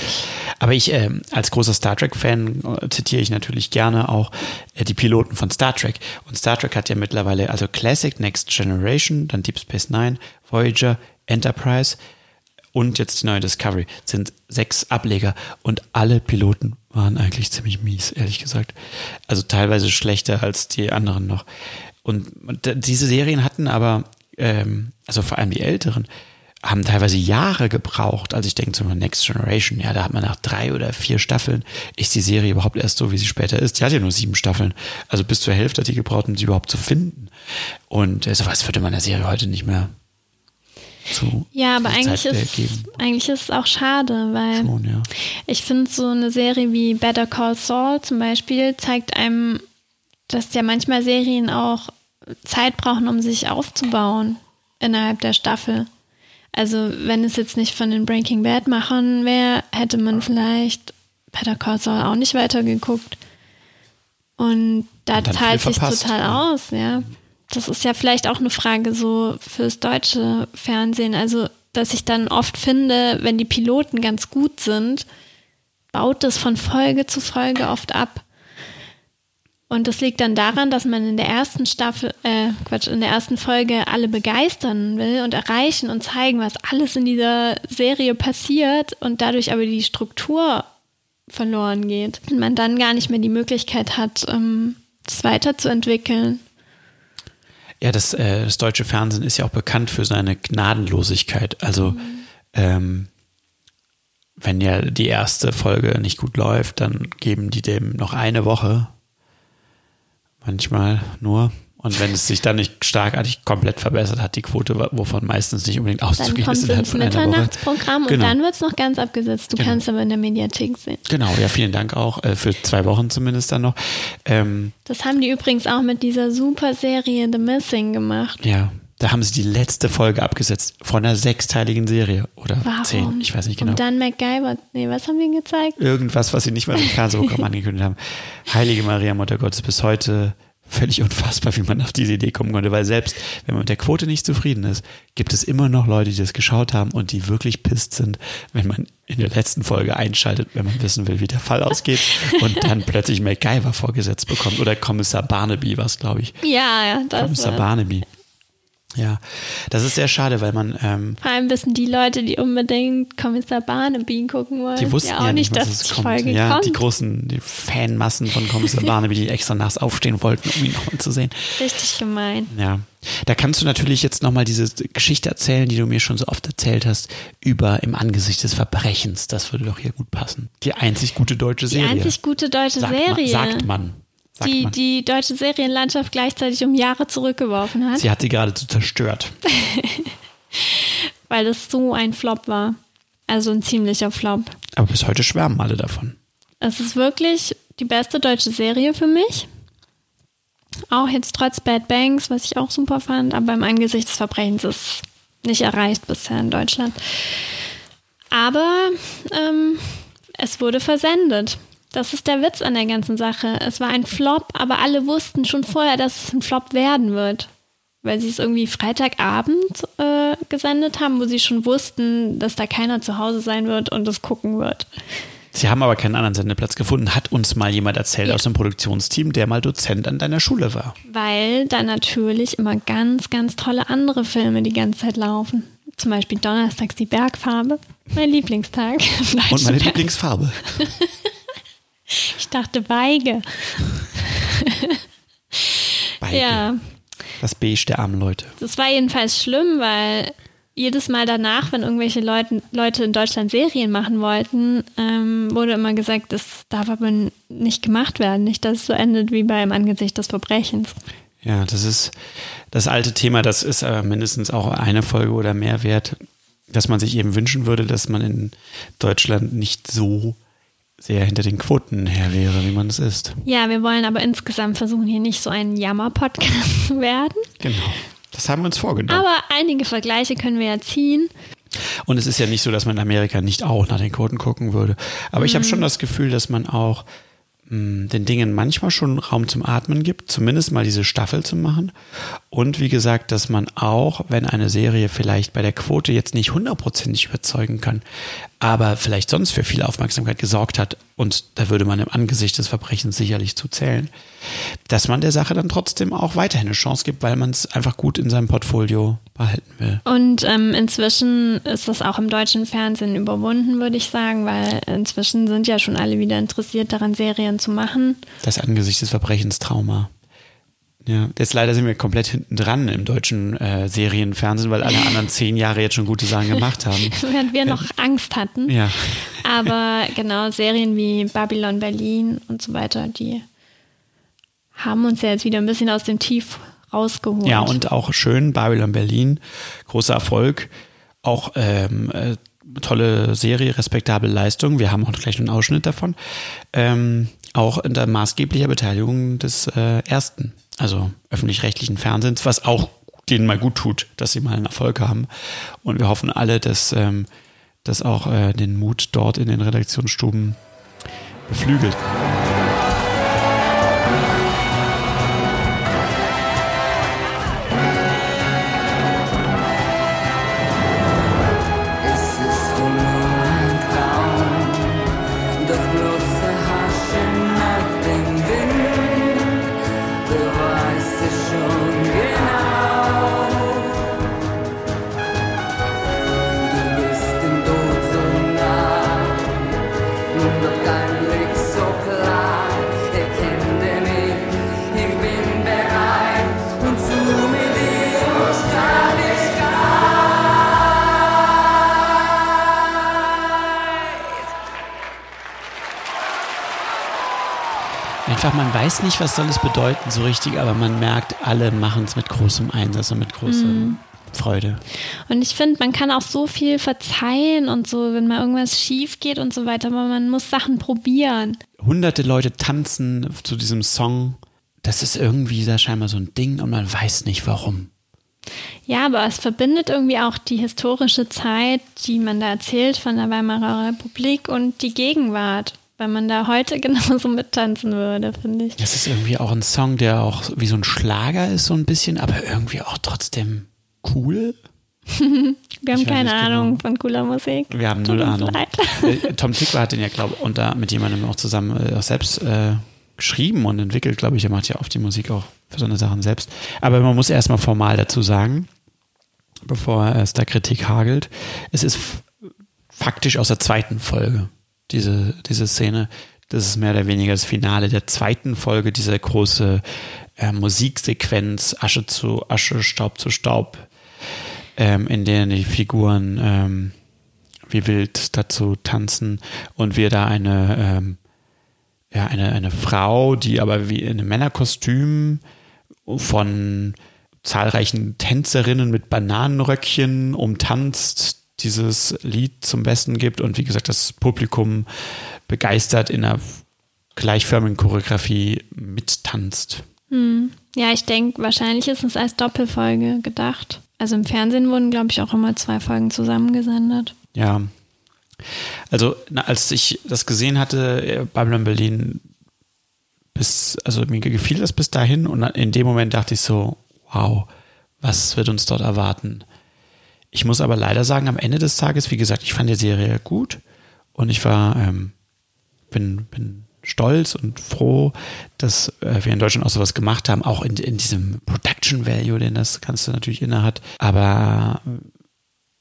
Aber ich, äh, als großer Star Trek-Fan, äh, zitiere ich natürlich gerne auch äh, die Piloten von Star Trek. Und Star Trek hat ja mittlerweile, also Classic, Next Generation, dann Deep Space Nine, Voyager, Enterprise und jetzt die neue Discovery, sind sechs Ableger und alle Piloten waren eigentlich ziemlich mies, ehrlich gesagt. Also teilweise schlechter als die anderen noch. Und diese Serien hatten aber ähm, also vor allem die Älteren, haben teilweise Jahre gebraucht. Also ich denke zum Beispiel Next Generation, ja, da hat man nach drei oder vier Staffeln, ist die Serie überhaupt erst so, wie sie später ist. Die hat ja nur sieben Staffeln. Also bis zur Hälfte hat die gebraucht, um sie überhaupt zu finden. Und äh, sowas würde man der Serie heute nicht mehr zu Ja, aber eigentlich Zeit, ist, geben. eigentlich ist es auch schade, weil Schon, ja. ich finde, so eine Serie wie Better Call Saul zum Beispiel zeigt einem, dass ja manchmal Serien auch Zeit brauchen, um sich aufzubauen innerhalb der Staffel. Also wenn es jetzt nicht von den Breaking Bad Machern wäre, hätte man vielleicht Better Call Saul auch nicht weitergeguckt. Und da Und zahlt sich total aus, ja. Das ist ja vielleicht auch eine Frage so fürs deutsche Fernsehen. Also, dass ich dann oft finde, wenn die Piloten ganz gut sind, baut das von Folge zu Folge oft ab. Und das liegt dann daran, dass man in der ersten Staffel, äh, Quatsch, in der ersten Folge alle begeistern will und erreichen und zeigen, was alles in dieser Serie passiert und dadurch aber die Struktur verloren geht. Und man dann gar nicht mehr die Möglichkeit hat, ähm, das weiterzuentwickeln. Ja, das, äh, das deutsche Fernsehen ist ja auch bekannt für seine Gnadenlosigkeit. Also, ähm, wenn ja die erste Folge nicht gut läuft, dann geben die dem noch eine Woche. Manchmal nur. Und wenn es sich dann nicht starkartig komplett verbessert hat, die Quote, wovon meistens nicht unbedingt Dann auszugehen kommt ist es ins. Mitternachtsprogramm und Genau. dann wird es noch ganz abgesetzt. Du Genau. kannst aber in der Mediathek sehen. Genau, ja, vielen Dank auch äh, für zwei Wochen zumindest dann noch. Ähm, Das haben die übrigens auch mit dieser super Serie The Missing gemacht. ja, da haben sie die letzte Folge abgesetzt von einer sechsteiligen Serie oder Warum? zehn, ich weiß nicht genau. Und dann MacGyver. Nee, was haben die gezeigt? Irgendwas, was sie nicht mal im Fernsehprogramm *laughs* angekündigt haben. Heilige Maria, Mutter Gottes, bis heute völlig unfassbar, wie man auf diese Idee kommen konnte, weil selbst wenn man mit der Quote nicht zufrieden ist, gibt es immer noch Leute, die das geschaut haben und die wirklich pisst sind, wenn man in der letzten Folge einschaltet, wenn man wissen will, wie der Fall ausgeht *laughs* und dann plötzlich MacGyver vorgesetzt bekommt oder Kommissar Barnaby, was glaube ich. Ja, ja, das Kommissar war. Barnaby. Ja, das ist sehr schade, weil man ähm, Vor allem wissen die Leute, die unbedingt Kommissar Barnaby gucken wollen, Die wussten ja auch nicht, was dass es die kommt. Folge ja, kommt. die großen die Fanmassen von Kommissar Barnaby, die extra nachts aufstehen wollten, um ihn nochmal zu sehen. Richtig gemein. Ja, da kannst du natürlich jetzt nochmal diese Geschichte erzählen, die du mir schon so oft erzählt hast, über im Angesicht des Verbrechens. Das würde doch hier gut passen. Die einzig gute deutsche Die Serie. einzig gute deutsche sagt Serie, Man, sagt man. Sagt die man. die deutsche Serienlandschaft gleichzeitig um Jahre zurückgeworfen hat, Sie hat sie geradezu zerstört. *laughs* weil das so ein Flop war. Also ein ziemlicher Flop. Aber bis heute schwärmen alle davon. Es ist wirklich die beste deutsche Serie für mich. Auch jetzt trotz Bad Banks, was ich auch super fand, aber im Angesicht des Verbrechens ist es nicht erreicht bisher in Deutschland. Aber ähm, es wurde versendet. Das ist der Witz an der ganzen Sache. Es war ein Flop, aber alle wussten schon vorher, dass es ein Flop werden wird. Weil sie es irgendwie Freitagabend äh, gesendet haben, wo sie schon wussten, dass da keiner zu Hause sein wird und es gucken wird. Sie haben aber keinen anderen Sendeplatz gefunden, hat uns mal jemand erzählt Ja. aus dem Produktionsteam, der mal Dozent an deiner Schule war. Weil da natürlich immer ganz, ganz tolle andere Filme die ganze Zeit laufen. Zum Beispiel Donnerstags die Bergfarbe, mein Lieblingstag. *laughs* Und meine. Lieblingsfarbe. *laughs* Ich dachte Weige. Beige. Ja, Das Beige der armen Leute. das war jedenfalls schlimm, weil jedes Mal danach, wenn irgendwelche Leute, Leute in Deutschland Serien machen wollten, ähm, wurde immer gesagt, das darf aber nicht gemacht werden. Nicht, dass es so endet wie beim Angesicht des Verbrechens. Ja, das ist das alte Thema, das ist äh, mindestens auch eine Folge oder mehr wert, dass man sich eben wünschen würde, dass man in Deutschland nicht so sehr hinter den Quoten her wäre, wie man es ist. Ja, wir wollen aber insgesamt versuchen, hier nicht so ein Jammer-Podcast zu *laughs* werden. Genau. Das haben wir uns vorgenommen. Aber einige Vergleiche können wir ja ziehen. Und es ist ja nicht so, dass man in Amerika nicht auch nach den Quoten gucken würde. Aber ich habe Mhm. schon das Gefühl, dass man auch mh, den Dingen manchmal schon Raum zum Atmen gibt, zumindest mal diese Staffel zu machen. Und wie gesagt, dass man auch, wenn eine Serie vielleicht bei der Quote jetzt nicht hundertprozentig überzeugen kann, aber vielleicht sonst für viel Aufmerksamkeit gesorgt hat, und da würde man im Angesicht des Verbrechens sicherlich zu zählen, dass man der Sache dann trotzdem auch weiterhin eine Chance gibt, weil man es einfach gut in seinem Portfolio behalten will. Und ähm, inzwischen ist das auch im deutschen Fernsehen überwunden, würde ich sagen, weil inzwischen sind ja schon alle wieder interessiert daran, Serien zu machen. Das Angesicht des Verbrechens Trauma. Ja, jetzt leider sind wir komplett hinten dran im deutschen äh, Serienfernsehen, weil alle anderen zehn Jahre jetzt schon gute Sachen gemacht haben. *laughs* Während wir noch Angst hatten. Ja. Aber genau, Serien wie Babylon Berlin und so weiter, die haben uns ja jetzt wieder ein bisschen aus dem Tief rausgeholt. Ja, und auch schön, Babylon Berlin, großer Erfolg, auch ähm, äh, tolle Serie, respektable Leistung. Wir haben auch gleich einen Ausschnitt davon. Ähm, auch unter maßgeblicher Beteiligung des äh, ersten, also öffentlich-rechtlichen Fernsehens, was auch denen mal gut tut, dass sie mal einen Erfolg haben. Und wir hoffen alle, dass ähm, das auch äh, den Mut dort in den Redaktionsstuben beflügelt. Einfach, man weiß nicht, was soll es bedeuten so richtig, aber man merkt, alle machen es mit großem Einsatz und mit großer Mhm. Freude. Und ich finde, man kann auch so viel verzeihen und so, wenn mal irgendwas schief geht und so weiter, aber man muss Sachen probieren. Hunderte Leute tanzen zu diesem Song. Das ist irgendwie da scheinbar so ein Ding und man weiß nicht warum. Ja, aber es verbindet irgendwie auch die historische Zeit, die man da erzählt von der Weimarer Republik und die Gegenwart, weil man da heute *laughs* genauso mittanzen würde, finde ich. Das ist irgendwie auch ein Song, der auch wie so ein Schlager ist, so ein bisschen, aber irgendwie auch trotzdem cool. *laughs* Wir haben keine nicht Ahnung genau. von cooler Musik. Wir haben Tut null Ahnung. Äh, Tom Tickwer hat den ja, glaube ich, und da mit jemandem auch zusammen äh, auch selbst äh, geschrieben und entwickelt, glaube ich. Er macht ja oft die Musik auch für so eine Sachen selbst. Aber man muss erstmal formal dazu sagen, bevor es da Kritik hagelt, es ist faktisch aus der zweiten Folge, diese, diese Szene. Das ist mehr oder weniger das Finale der zweiten Folge, diese große äh, Musiksequenz, Asche zu Asche, Staub zu Staub, ähm, in der die Figuren ähm, wie wild dazu tanzen und wir da eine, ähm, ja, eine, eine Frau, die aber wie in einem Männerkostüm von zahlreichen Tänzerinnen mit Bananenröckchen umtanzt, dieses Lied zum Besten gibt und wie gesagt das Publikum begeistert in einer gleichförmigen Choreografie mittanzt. Hm. Ja, ich denke, wahrscheinlich ist es als Doppelfolge gedacht. Also im Fernsehen wurden, glaube ich, auch immer zwei Folgen zusammengesendet. Ja. Also, na, als ich das gesehen hatte, äh, Babylon Berlin, bis, also mir gefiel das bis dahin und in dem Moment dachte ich so, wow, was wird uns dort erwarten? Ich muss aber leider sagen, am Ende des Tages, wie gesagt, ich fand die Serie gut und ich war, ähm, bin, bin stolz und froh, dass äh, wir in Deutschland auch sowas gemacht haben, auch in, in diesem Production Value, den das Ganze natürlich inne hat. Aber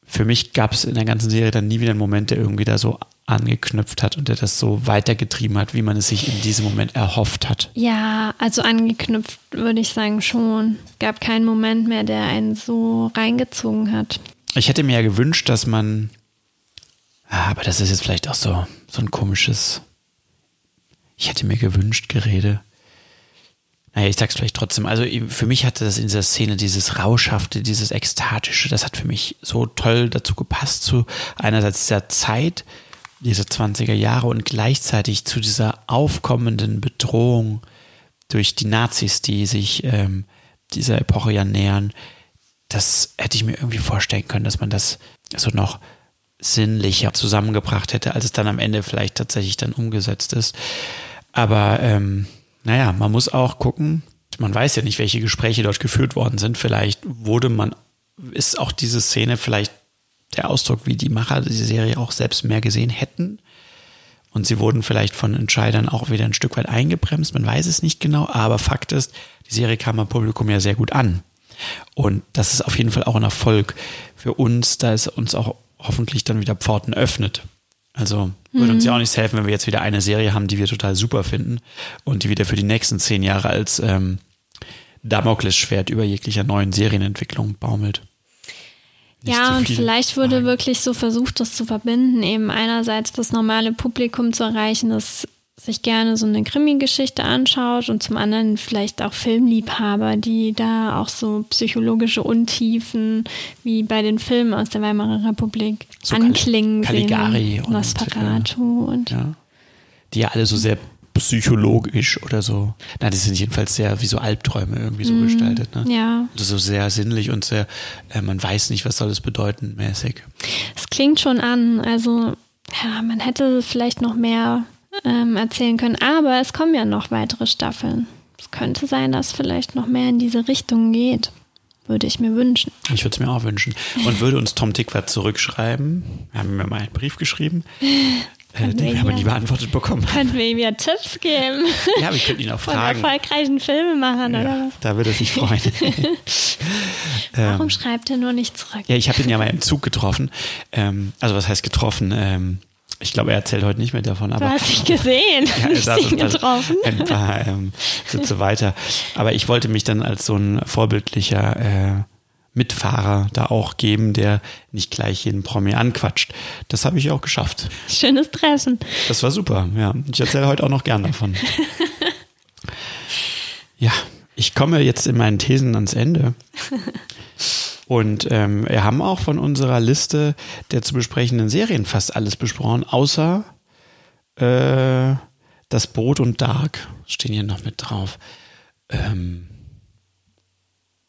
für mich gab es in der ganzen Serie dann nie wieder einen Moment, der irgendwie da so angeknüpft hat und der das so weitergetrieben hat, wie man es sich in diesem Moment erhofft hat. Ja, also angeknüpft würde ich sagen schon. Es gab keinen Moment mehr, der einen so reingezogen hat. Ich hätte mir ja gewünscht, dass man, ah, aber das ist jetzt vielleicht auch so, so ein komisches, ich hätte mir gewünscht, Gerede. naja, ich sag's vielleicht trotzdem. Also für mich hatte das in dieser Szene dieses Rauschhafte, dieses Ekstatische, das hat für mich so toll dazu gepasst, zu einerseits dieser Zeit, dieser 20er Jahre und gleichzeitig zu dieser aufkommenden Bedrohung durch die Nazis, die sich ähm, dieser Epoche ja nähern. Das hätte ich mir irgendwie vorstellen können, dass man das so noch sinnlicher zusammengebracht hätte, als es dann am Ende vielleicht tatsächlich dann umgesetzt ist. Aber ähm, naja, man muss auch gucken, man weiß ja nicht, welche Gespräche dort geführt worden sind. Vielleicht wurde man, ist auch diese Szene vielleicht der Ausdruck, wie die Macher diese Serie auch selbst mehr gesehen hätten. Und sie wurden vielleicht von Entscheidern auch wieder ein Stück weit eingebremst. Man weiß es nicht genau, aber Fakt ist, die Serie kam am Publikum ja sehr gut an. Und das ist auf jeden Fall auch ein Erfolg für uns, da es uns auch hoffentlich dann wieder Pforten öffnet. Also würde Mhm. uns ja auch nichts helfen, wenn wir jetzt wieder eine Serie haben, die wir total super finden und die wieder für die nächsten zehn Jahre als ähm, Damoklesschwert über jeglicher neuen Serienentwicklung baumelt. Nicht ja, und viel. vielleicht wurde wirklich so versucht, das zu verbinden, eben einerseits das normale Publikum zu erreichen, das sich gerne so eine Krimi-Geschichte anschaut und zum anderen vielleicht auch Filmliebhaber, die da auch so psychologische Untiefen wie bei den Filmen aus der Weimarer Republik So anklingen Caligari sehen. und, Nosferatu und Ja. Die ja alle so sehr psychologisch oder so. Na, die sind jedenfalls sehr wie so Albträume irgendwie so Mhm. gestaltet. Ne? Ja. Also so sehr sinnlich und sehr, äh, man weiß nicht, was soll es bedeuten, mäßig. Es klingt schon an, also ja, man hätte vielleicht noch mehr ähm, erzählen können, aber es kommen ja noch weitere Staffeln. Es könnte sein, dass vielleicht noch mehr in diese Richtung geht. Würde ich mir wünschen. Ich würde es mir auch wünschen. Und würde uns Tom Tickwer zurückschreiben, wir haben mir mal einen Brief geschrieben, *laughs* äh, den wir aber nie beantwortet bekommen. Könnten wir ihm ja Tipps geben? Ja, wir könnten ihn auch Von fragen. erfolgreichen Filmemachern oder Ja, was? da würde er sich freuen. *laughs* *laughs* Warum ähm, schreibt er nur nicht zurück? ja, ich habe ihn ja mal im Zug getroffen. Ähm, also was heißt getroffen? Ähm, ich glaube, er erzählt heute nicht mehr davon. Aber du hast dich gesehen. *laughs* Ja, ich paar- getroffen. Ein paar ähm, Sitze weiter. Aber ich wollte mich dann als so ein vorbildlicher äh, Mitfahrer da auch geben, der nicht gleich jeden Promi anquatscht. Das habe ich auch geschafft. Schönes Treffen. Das war super, ja. Ich erzähle heute auch noch gern davon. *laughs* Ja, ich komme jetzt in meinen Thesen ans Ende. *laughs* Und ähm, wir haben auch von unserer Liste der zu besprechenden Serien fast alles besprochen, außer äh, das Boot und Dark stehen hier noch mit drauf. Ähm,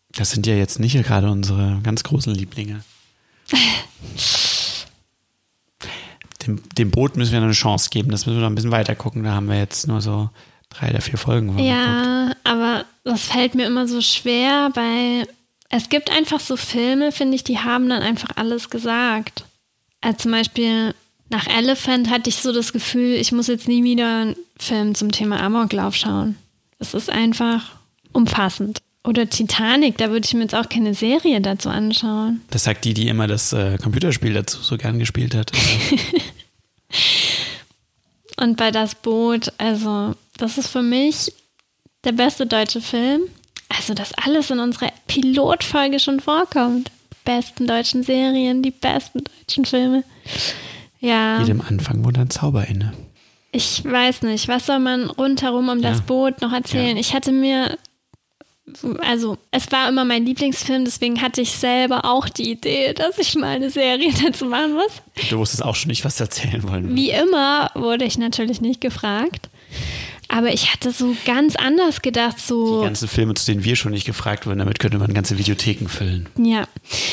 das sind ja jetzt nicht gerade unsere ganz großen Lieblinge. *laughs* Dem, dem Boot müssen wir noch eine Chance geben. Das müssen wir noch ein bisschen weiter gucken. Da haben wir jetzt nur so drei oder vier Folgen. Ja, aber das fällt mir immer so schwer, weil es gibt einfach so Filme, finde ich, die haben dann einfach alles gesagt. Also zum Beispiel nach Elephant hatte ich so das Gefühl, ich muss jetzt nie wieder einen Film zum Thema Amoklauf schauen. Es ist einfach umfassend. Oder Titanic, da würde ich mir jetzt auch keine Serie dazu anschauen. Das sagt die, die immer das äh, Computerspiel dazu so gern gespielt hat. *laughs* Und bei Das Boot, also das ist für mich der beste deutsche Film. Also, dass alles in unserer Pilotfolge schon vorkommt. Die besten deutschen Serien, die besten deutschen Filme. Ja, Jedem Anfang wohnt ein Zauber inne. ich weiß nicht, was soll man rundherum um das Ja. Boot noch erzählen? Ich hatte mir, also es war immer mein Lieblingsfilm, deswegen hatte ich selber auch die Idee, dass ich mal eine Serie *laughs* dazu machen muss. Du wusstest auch schon nicht, was erzählen wollen. Wie immer wurde ich natürlich nicht gefragt. Aber ich hatte so ganz anders gedacht, Die so, ganzen Filme, zu denen wir schon nicht gefragt wurden, damit könnte man ganze Videotheken füllen. ja.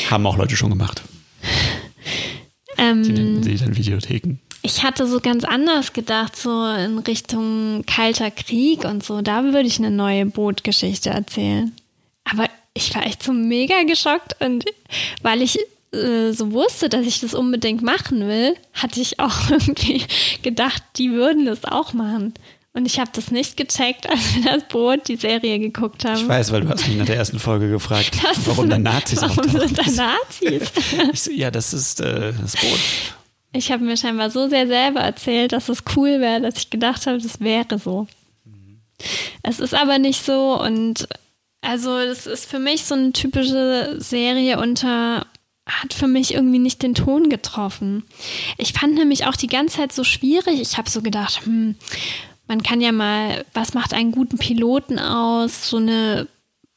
Haben auch Leute schon gemacht. Die *laughs* Ähm, nennen sie dann Videotheken. ich hatte so ganz anders gedacht, so in Richtung Kalter Krieg und so. Da würde ich eine neue Bootgeschichte erzählen. Aber ich war echt so mega geschockt und weil ich äh, so wusste, dass ich das unbedingt machen will, hatte ich auch *laughs* irgendwie gedacht, die würden das auch machen. Und ich habe das nicht gecheckt, *laughs* als wir das Boot, die Serie geguckt haben. Ich weiß, weil du hast mich nach der ersten Folge gefragt, *laughs* Das warum da Nazis Warum sind da Nazis? *laughs* So, ja, das ist äh, das Boot. Ich habe mir scheinbar so sehr selber erzählt, dass es cool wäre, dass ich gedacht habe, das wäre so. Es ist aber nicht so und also es ist für mich so eine typische Serie unter hat für mich irgendwie nicht den Ton getroffen. Ich fand nämlich auch die ganze Zeit so schwierig. Ich habe so gedacht, hm, man kann ja mal, was macht einen guten Piloten aus, so eine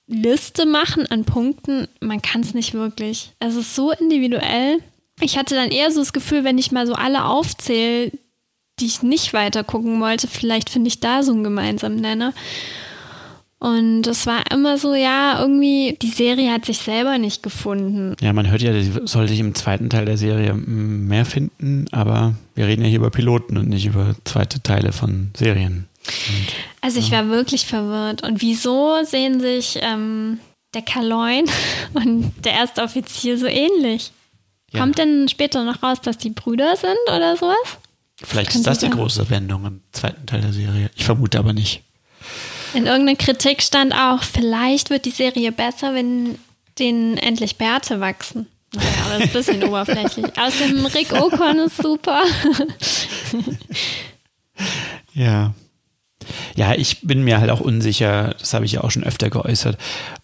Liste machen an Punkten. Man kann es nicht wirklich. Es ist so individuell. Ich hatte dann eher so das Gefühl, wenn ich mal so alle aufzähle, die ich nicht weiter gucken wollte, vielleicht finde ich da so einen gemeinsamen Nenner. Und es war immer so, ja, irgendwie, die Serie hat sich selber nicht gefunden. Ja, man hört ja, die soll sich im zweiten Teil der Serie mm, mehr finden, aber wir reden ja hier über Piloten und nicht über zweite Teile von Serien. Also ich war wirklich verwirrt. Und wieso sehen sich ähm, der Kaloin *laughs* und der erste Offizier so ähnlich? Ja. Kommt denn später noch raus, dass die Brüder sind oder sowas? Vielleicht ist das die große Wendung im zweiten Teil der Serie. Ich vermute aber nicht. In irgendeiner Kritik stand auch, vielleicht wird die Serie besser, wenn denen endlich Bärte wachsen. Naja, aber das ist ein bisschen *laughs* oberflächlich. Außerdem Rick Ocon ist super. *laughs* Ja. Ja, ich bin mir halt auch unsicher, das habe ich ja auch schon öfter geäußert,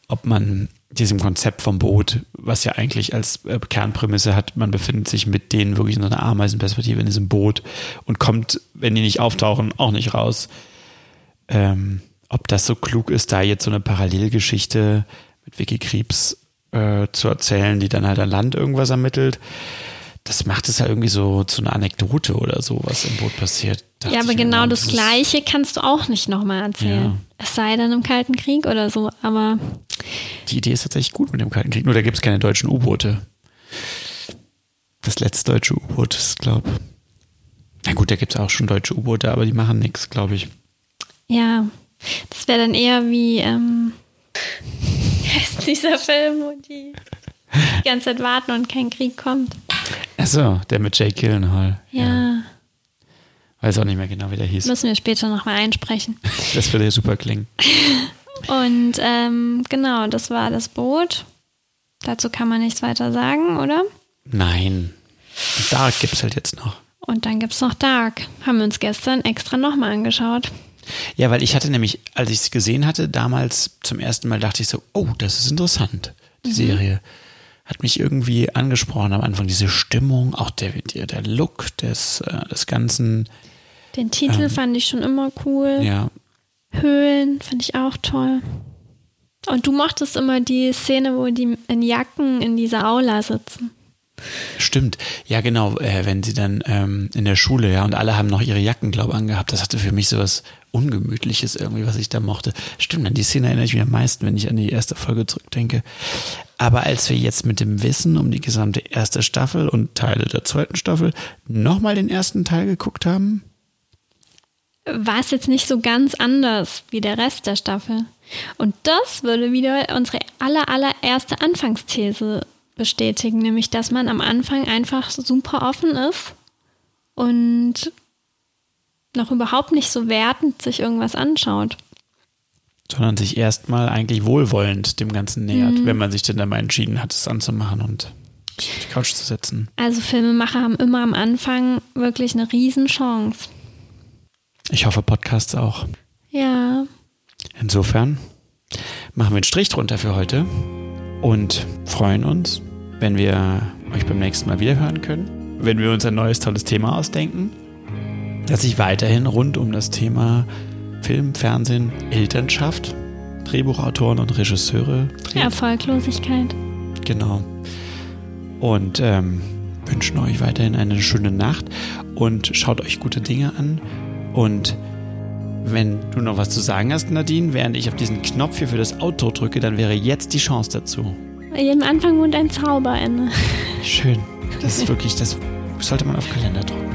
ob man diesem Konzept vom Boot, was ja eigentlich als äh, Kernprämisse hat, man befindet sich mit denen wirklich in so einer Ameisenperspektive in diesem Boot und kommt, wenn die nicht auftauchen, auch nicht raus. Ähm, ob das so klug ist, da jetzt so eine Parallelgeschichte mit Vicky Krebs äh, zu erzählen, die dann halt an Land irgendwas ermittelt. Das macht es ja irgendwie so zu einer Anekdote oder so, was im Boot passiert. Dachte ja, aber ich genau das Gleiche kannst du auch nicht nochmal erzählen. Ja. Es sei denn im Kalten Krieg oder so, aber Die Idee ist tatsächlich gut mit dem Kalten Krieg, nur da gibt es keine deutschen U-Boote. Das letzte deutsche U-Boot ist, glaube Na gut, da gibt es auch schon deutsche U-Boote, aber die machen nichts, glaube ich. ja, das wäre dann eher wie, ähm, *laughs* dieser Film, wo die die ganze Zeit warten und kein Krieg kommt. Achso, der mit Jake Gyllenhaal. Ja, Weiß auch nicht mehr genau, wie der hieß. müssen wir später nochmal einsprechen. *laughs* Das würde ja super klingen. *laughs* Und ähm, genau, das war das Boot. Dazu kann man nichts weiter sagen, oder? Nein. Dark gibt es halt jetzt noch. Und dann gibt's noch Dark. Haben wir uns gestern extra nochmal angeschaut. Ja, weil ich hatte nämlich, als ich es gesehen hatte, damals zum ersten Mal dachte ich so, oh, das ist interessant, die Mhm. Serie. Hat mich irgendwie angesprochen am Anfang, diese Stimmung, auch der, der, Look des, äh, des Ganzen. Den Titel Ähm, fand ich schon immer cool. Ja, Höhlen fand ich auch toll. Und du mochtest immer die Szene, wo die in Jacken in dieser Aula sitzen. Stimmt. Ja, genau, äh, wenn sie dann ähm, in der Schule, ja, und alle haben noch ihre Jacken, glaube ich, angehabt. Das hatte für mich so was Ungemütliches irgendwie, was ich da mochte. Stimmt, an die Szene erinnere ich mich am meisten, wenn ich an die erste Folge zurückdenke. Aber als wir jetzt mit dem Wissen um die gesamte erste Staffel und Teile der zweiten Staffel nochmal den ersten Teil geguckt haben, War es jetzt nicht so ganz anders wie der Rest der Staffel. Und das würde wieder unsere aller, allererste Anfangsthese bestätigen, nämlich dass man am Anfang einfach super offen ist und noch überhaupt nicht so wertend sich irgendwas anschaut. sondern sich erstmal eigentlich wohlwollend dem Ganzen nähert, Mhm. wenn man sich denn dann mal entschieden hat, es anzumachen und sich auf die Couch zu setzen. Also Filmemacher haben immer am Anfang wirklich eine Riesenchance. Ich hoffe, Podcasts auch. Ja, Insofern machen wir einen Strich drunter für heute und freuen uns, wenn wir euch beim nächsten Mal wieder hören können, wenn wir uns ein neues tolles Thema ausdenken, das sich weiterhin rund um das Thema Film, Fernsehen, Elternschaft, Drehbuchautoren und Regisseure dreht. Erfolglosigkeit. Genau. Und ähm, wünschen euch weiterhin eine schöne Nacht und schaut euch gute Dinge an. Und wenn du noch was zu sagen hast, Nadine, während ich auf diesen Knopf hier für das Auto drücke, dann wäre jetzt die Chance dazu. Jedem Anfang wohnt ein Zauberende. Schön. Das ist wirklich, das sollte man auf Kalender drucken.